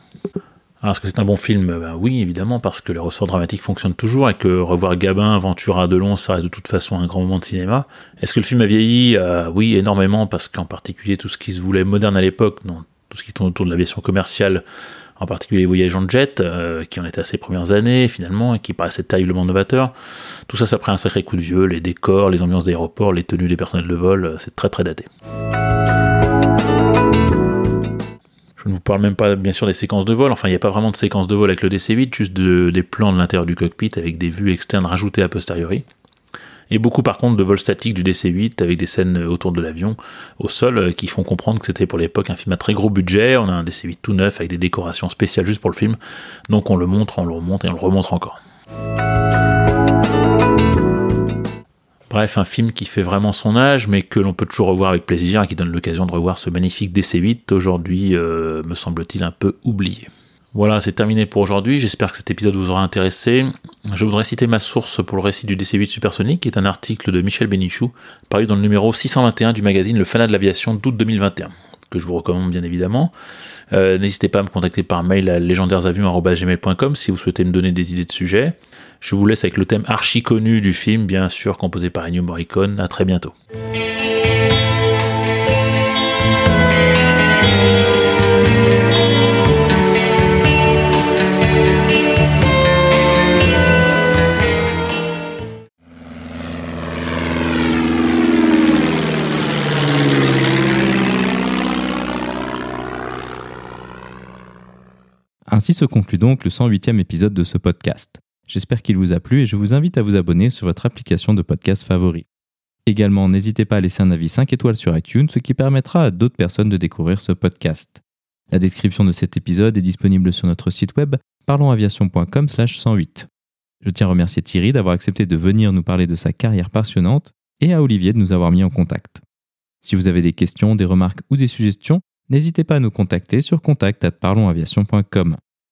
Alors, est-ce que c'est un bon film? Ben Oui, évidemment, parce que les ressorts dramatiques fonctionnent toujours et que revoir Gabin, Ventura, Delon, ça reste de toute façon un grand moment de cinéma. Est-ce que le film a vieilli? Euh, Oui, énormément, parce qu'en particulier tout ce qui se voulait moderne à l'époque, tout ce qui tourne autour de l'aviation commerciale, en particulier les voyages en jet, euh, qui en étaient à ses premières années finalement, et qui paraissaient terriblement novateurs. Tout ça, ça prend un sacré coup de vieux, les décors, les ambiances d'aéroport, les tenues des personnels de vol, euh, c'est très très daté. Je ne vous parle même pas bien sûr des séquences de vol, enfin il n'y a pas vraiment de séquences de vol avec le DC-8, juste des plans de l'intérieur du cockpit avec des vues externes rajoutées a posteriori. Et beaucoup par contre de vols statiques du DC-8 avec des scènes autour de l'avion au sol euh, qui font comprendre que c'était pour l'époque un film à très gros budget. On a un DC-8 tout neuf avec des décorations spéciales juste pour le film. Donc on le montre, on le remonte et on le remontre encore. Bref, un film qui fait vraiment son âge, mais que l'on peut toujours revoir avec plaisir et qui donne l'occasion de revoir ce magnifique DC-8, aujourd'hui, euh, me semble-t-il, un peu oublié. Voilà, c'est terminé pour aujourd'hui. J'espère que cet épisode vous aura intéressé. Je voudrais citer ma source pour le récit du DC-8 Supersonic, qui est un article de Michel Bénichou, paru dans le numéro 621 du magazine Le Fanat de l'aviation d'août 2021, que je vous recommande bien évidemment. Euh, n'hésitez pas à me contacter par mail à légendairesavions.com si vous souhaitez me donner des idées de sujets. Je vous laisse avec le thème archi connu du film, bien sûr, composé par Ennio Morricone. À très bientôt. Ainsi se conclut donc le 108e épisode de ce podcast. J'espère qu'il vous a plu et je vous invite à vous abonner sur votre application de podcast favori. Également, n'hésitez pas à laisser un avis 5 étoiles sur iTunes, ce qui permettra à d'autres personnes de découvrir ce podcast. La description de cet épisode est disponible sur notre site web parlonsaviation.com/108. Je tiens à remercier Thierry d'avoir accepté de venir nous parler de sa carrière passionnante et à Olivier de nous avoir mis en contact. Si vous avez des questions, des remarques ou des suggestions, n'hésitez pas à nous contacter sur contact@parlonsaviation.com.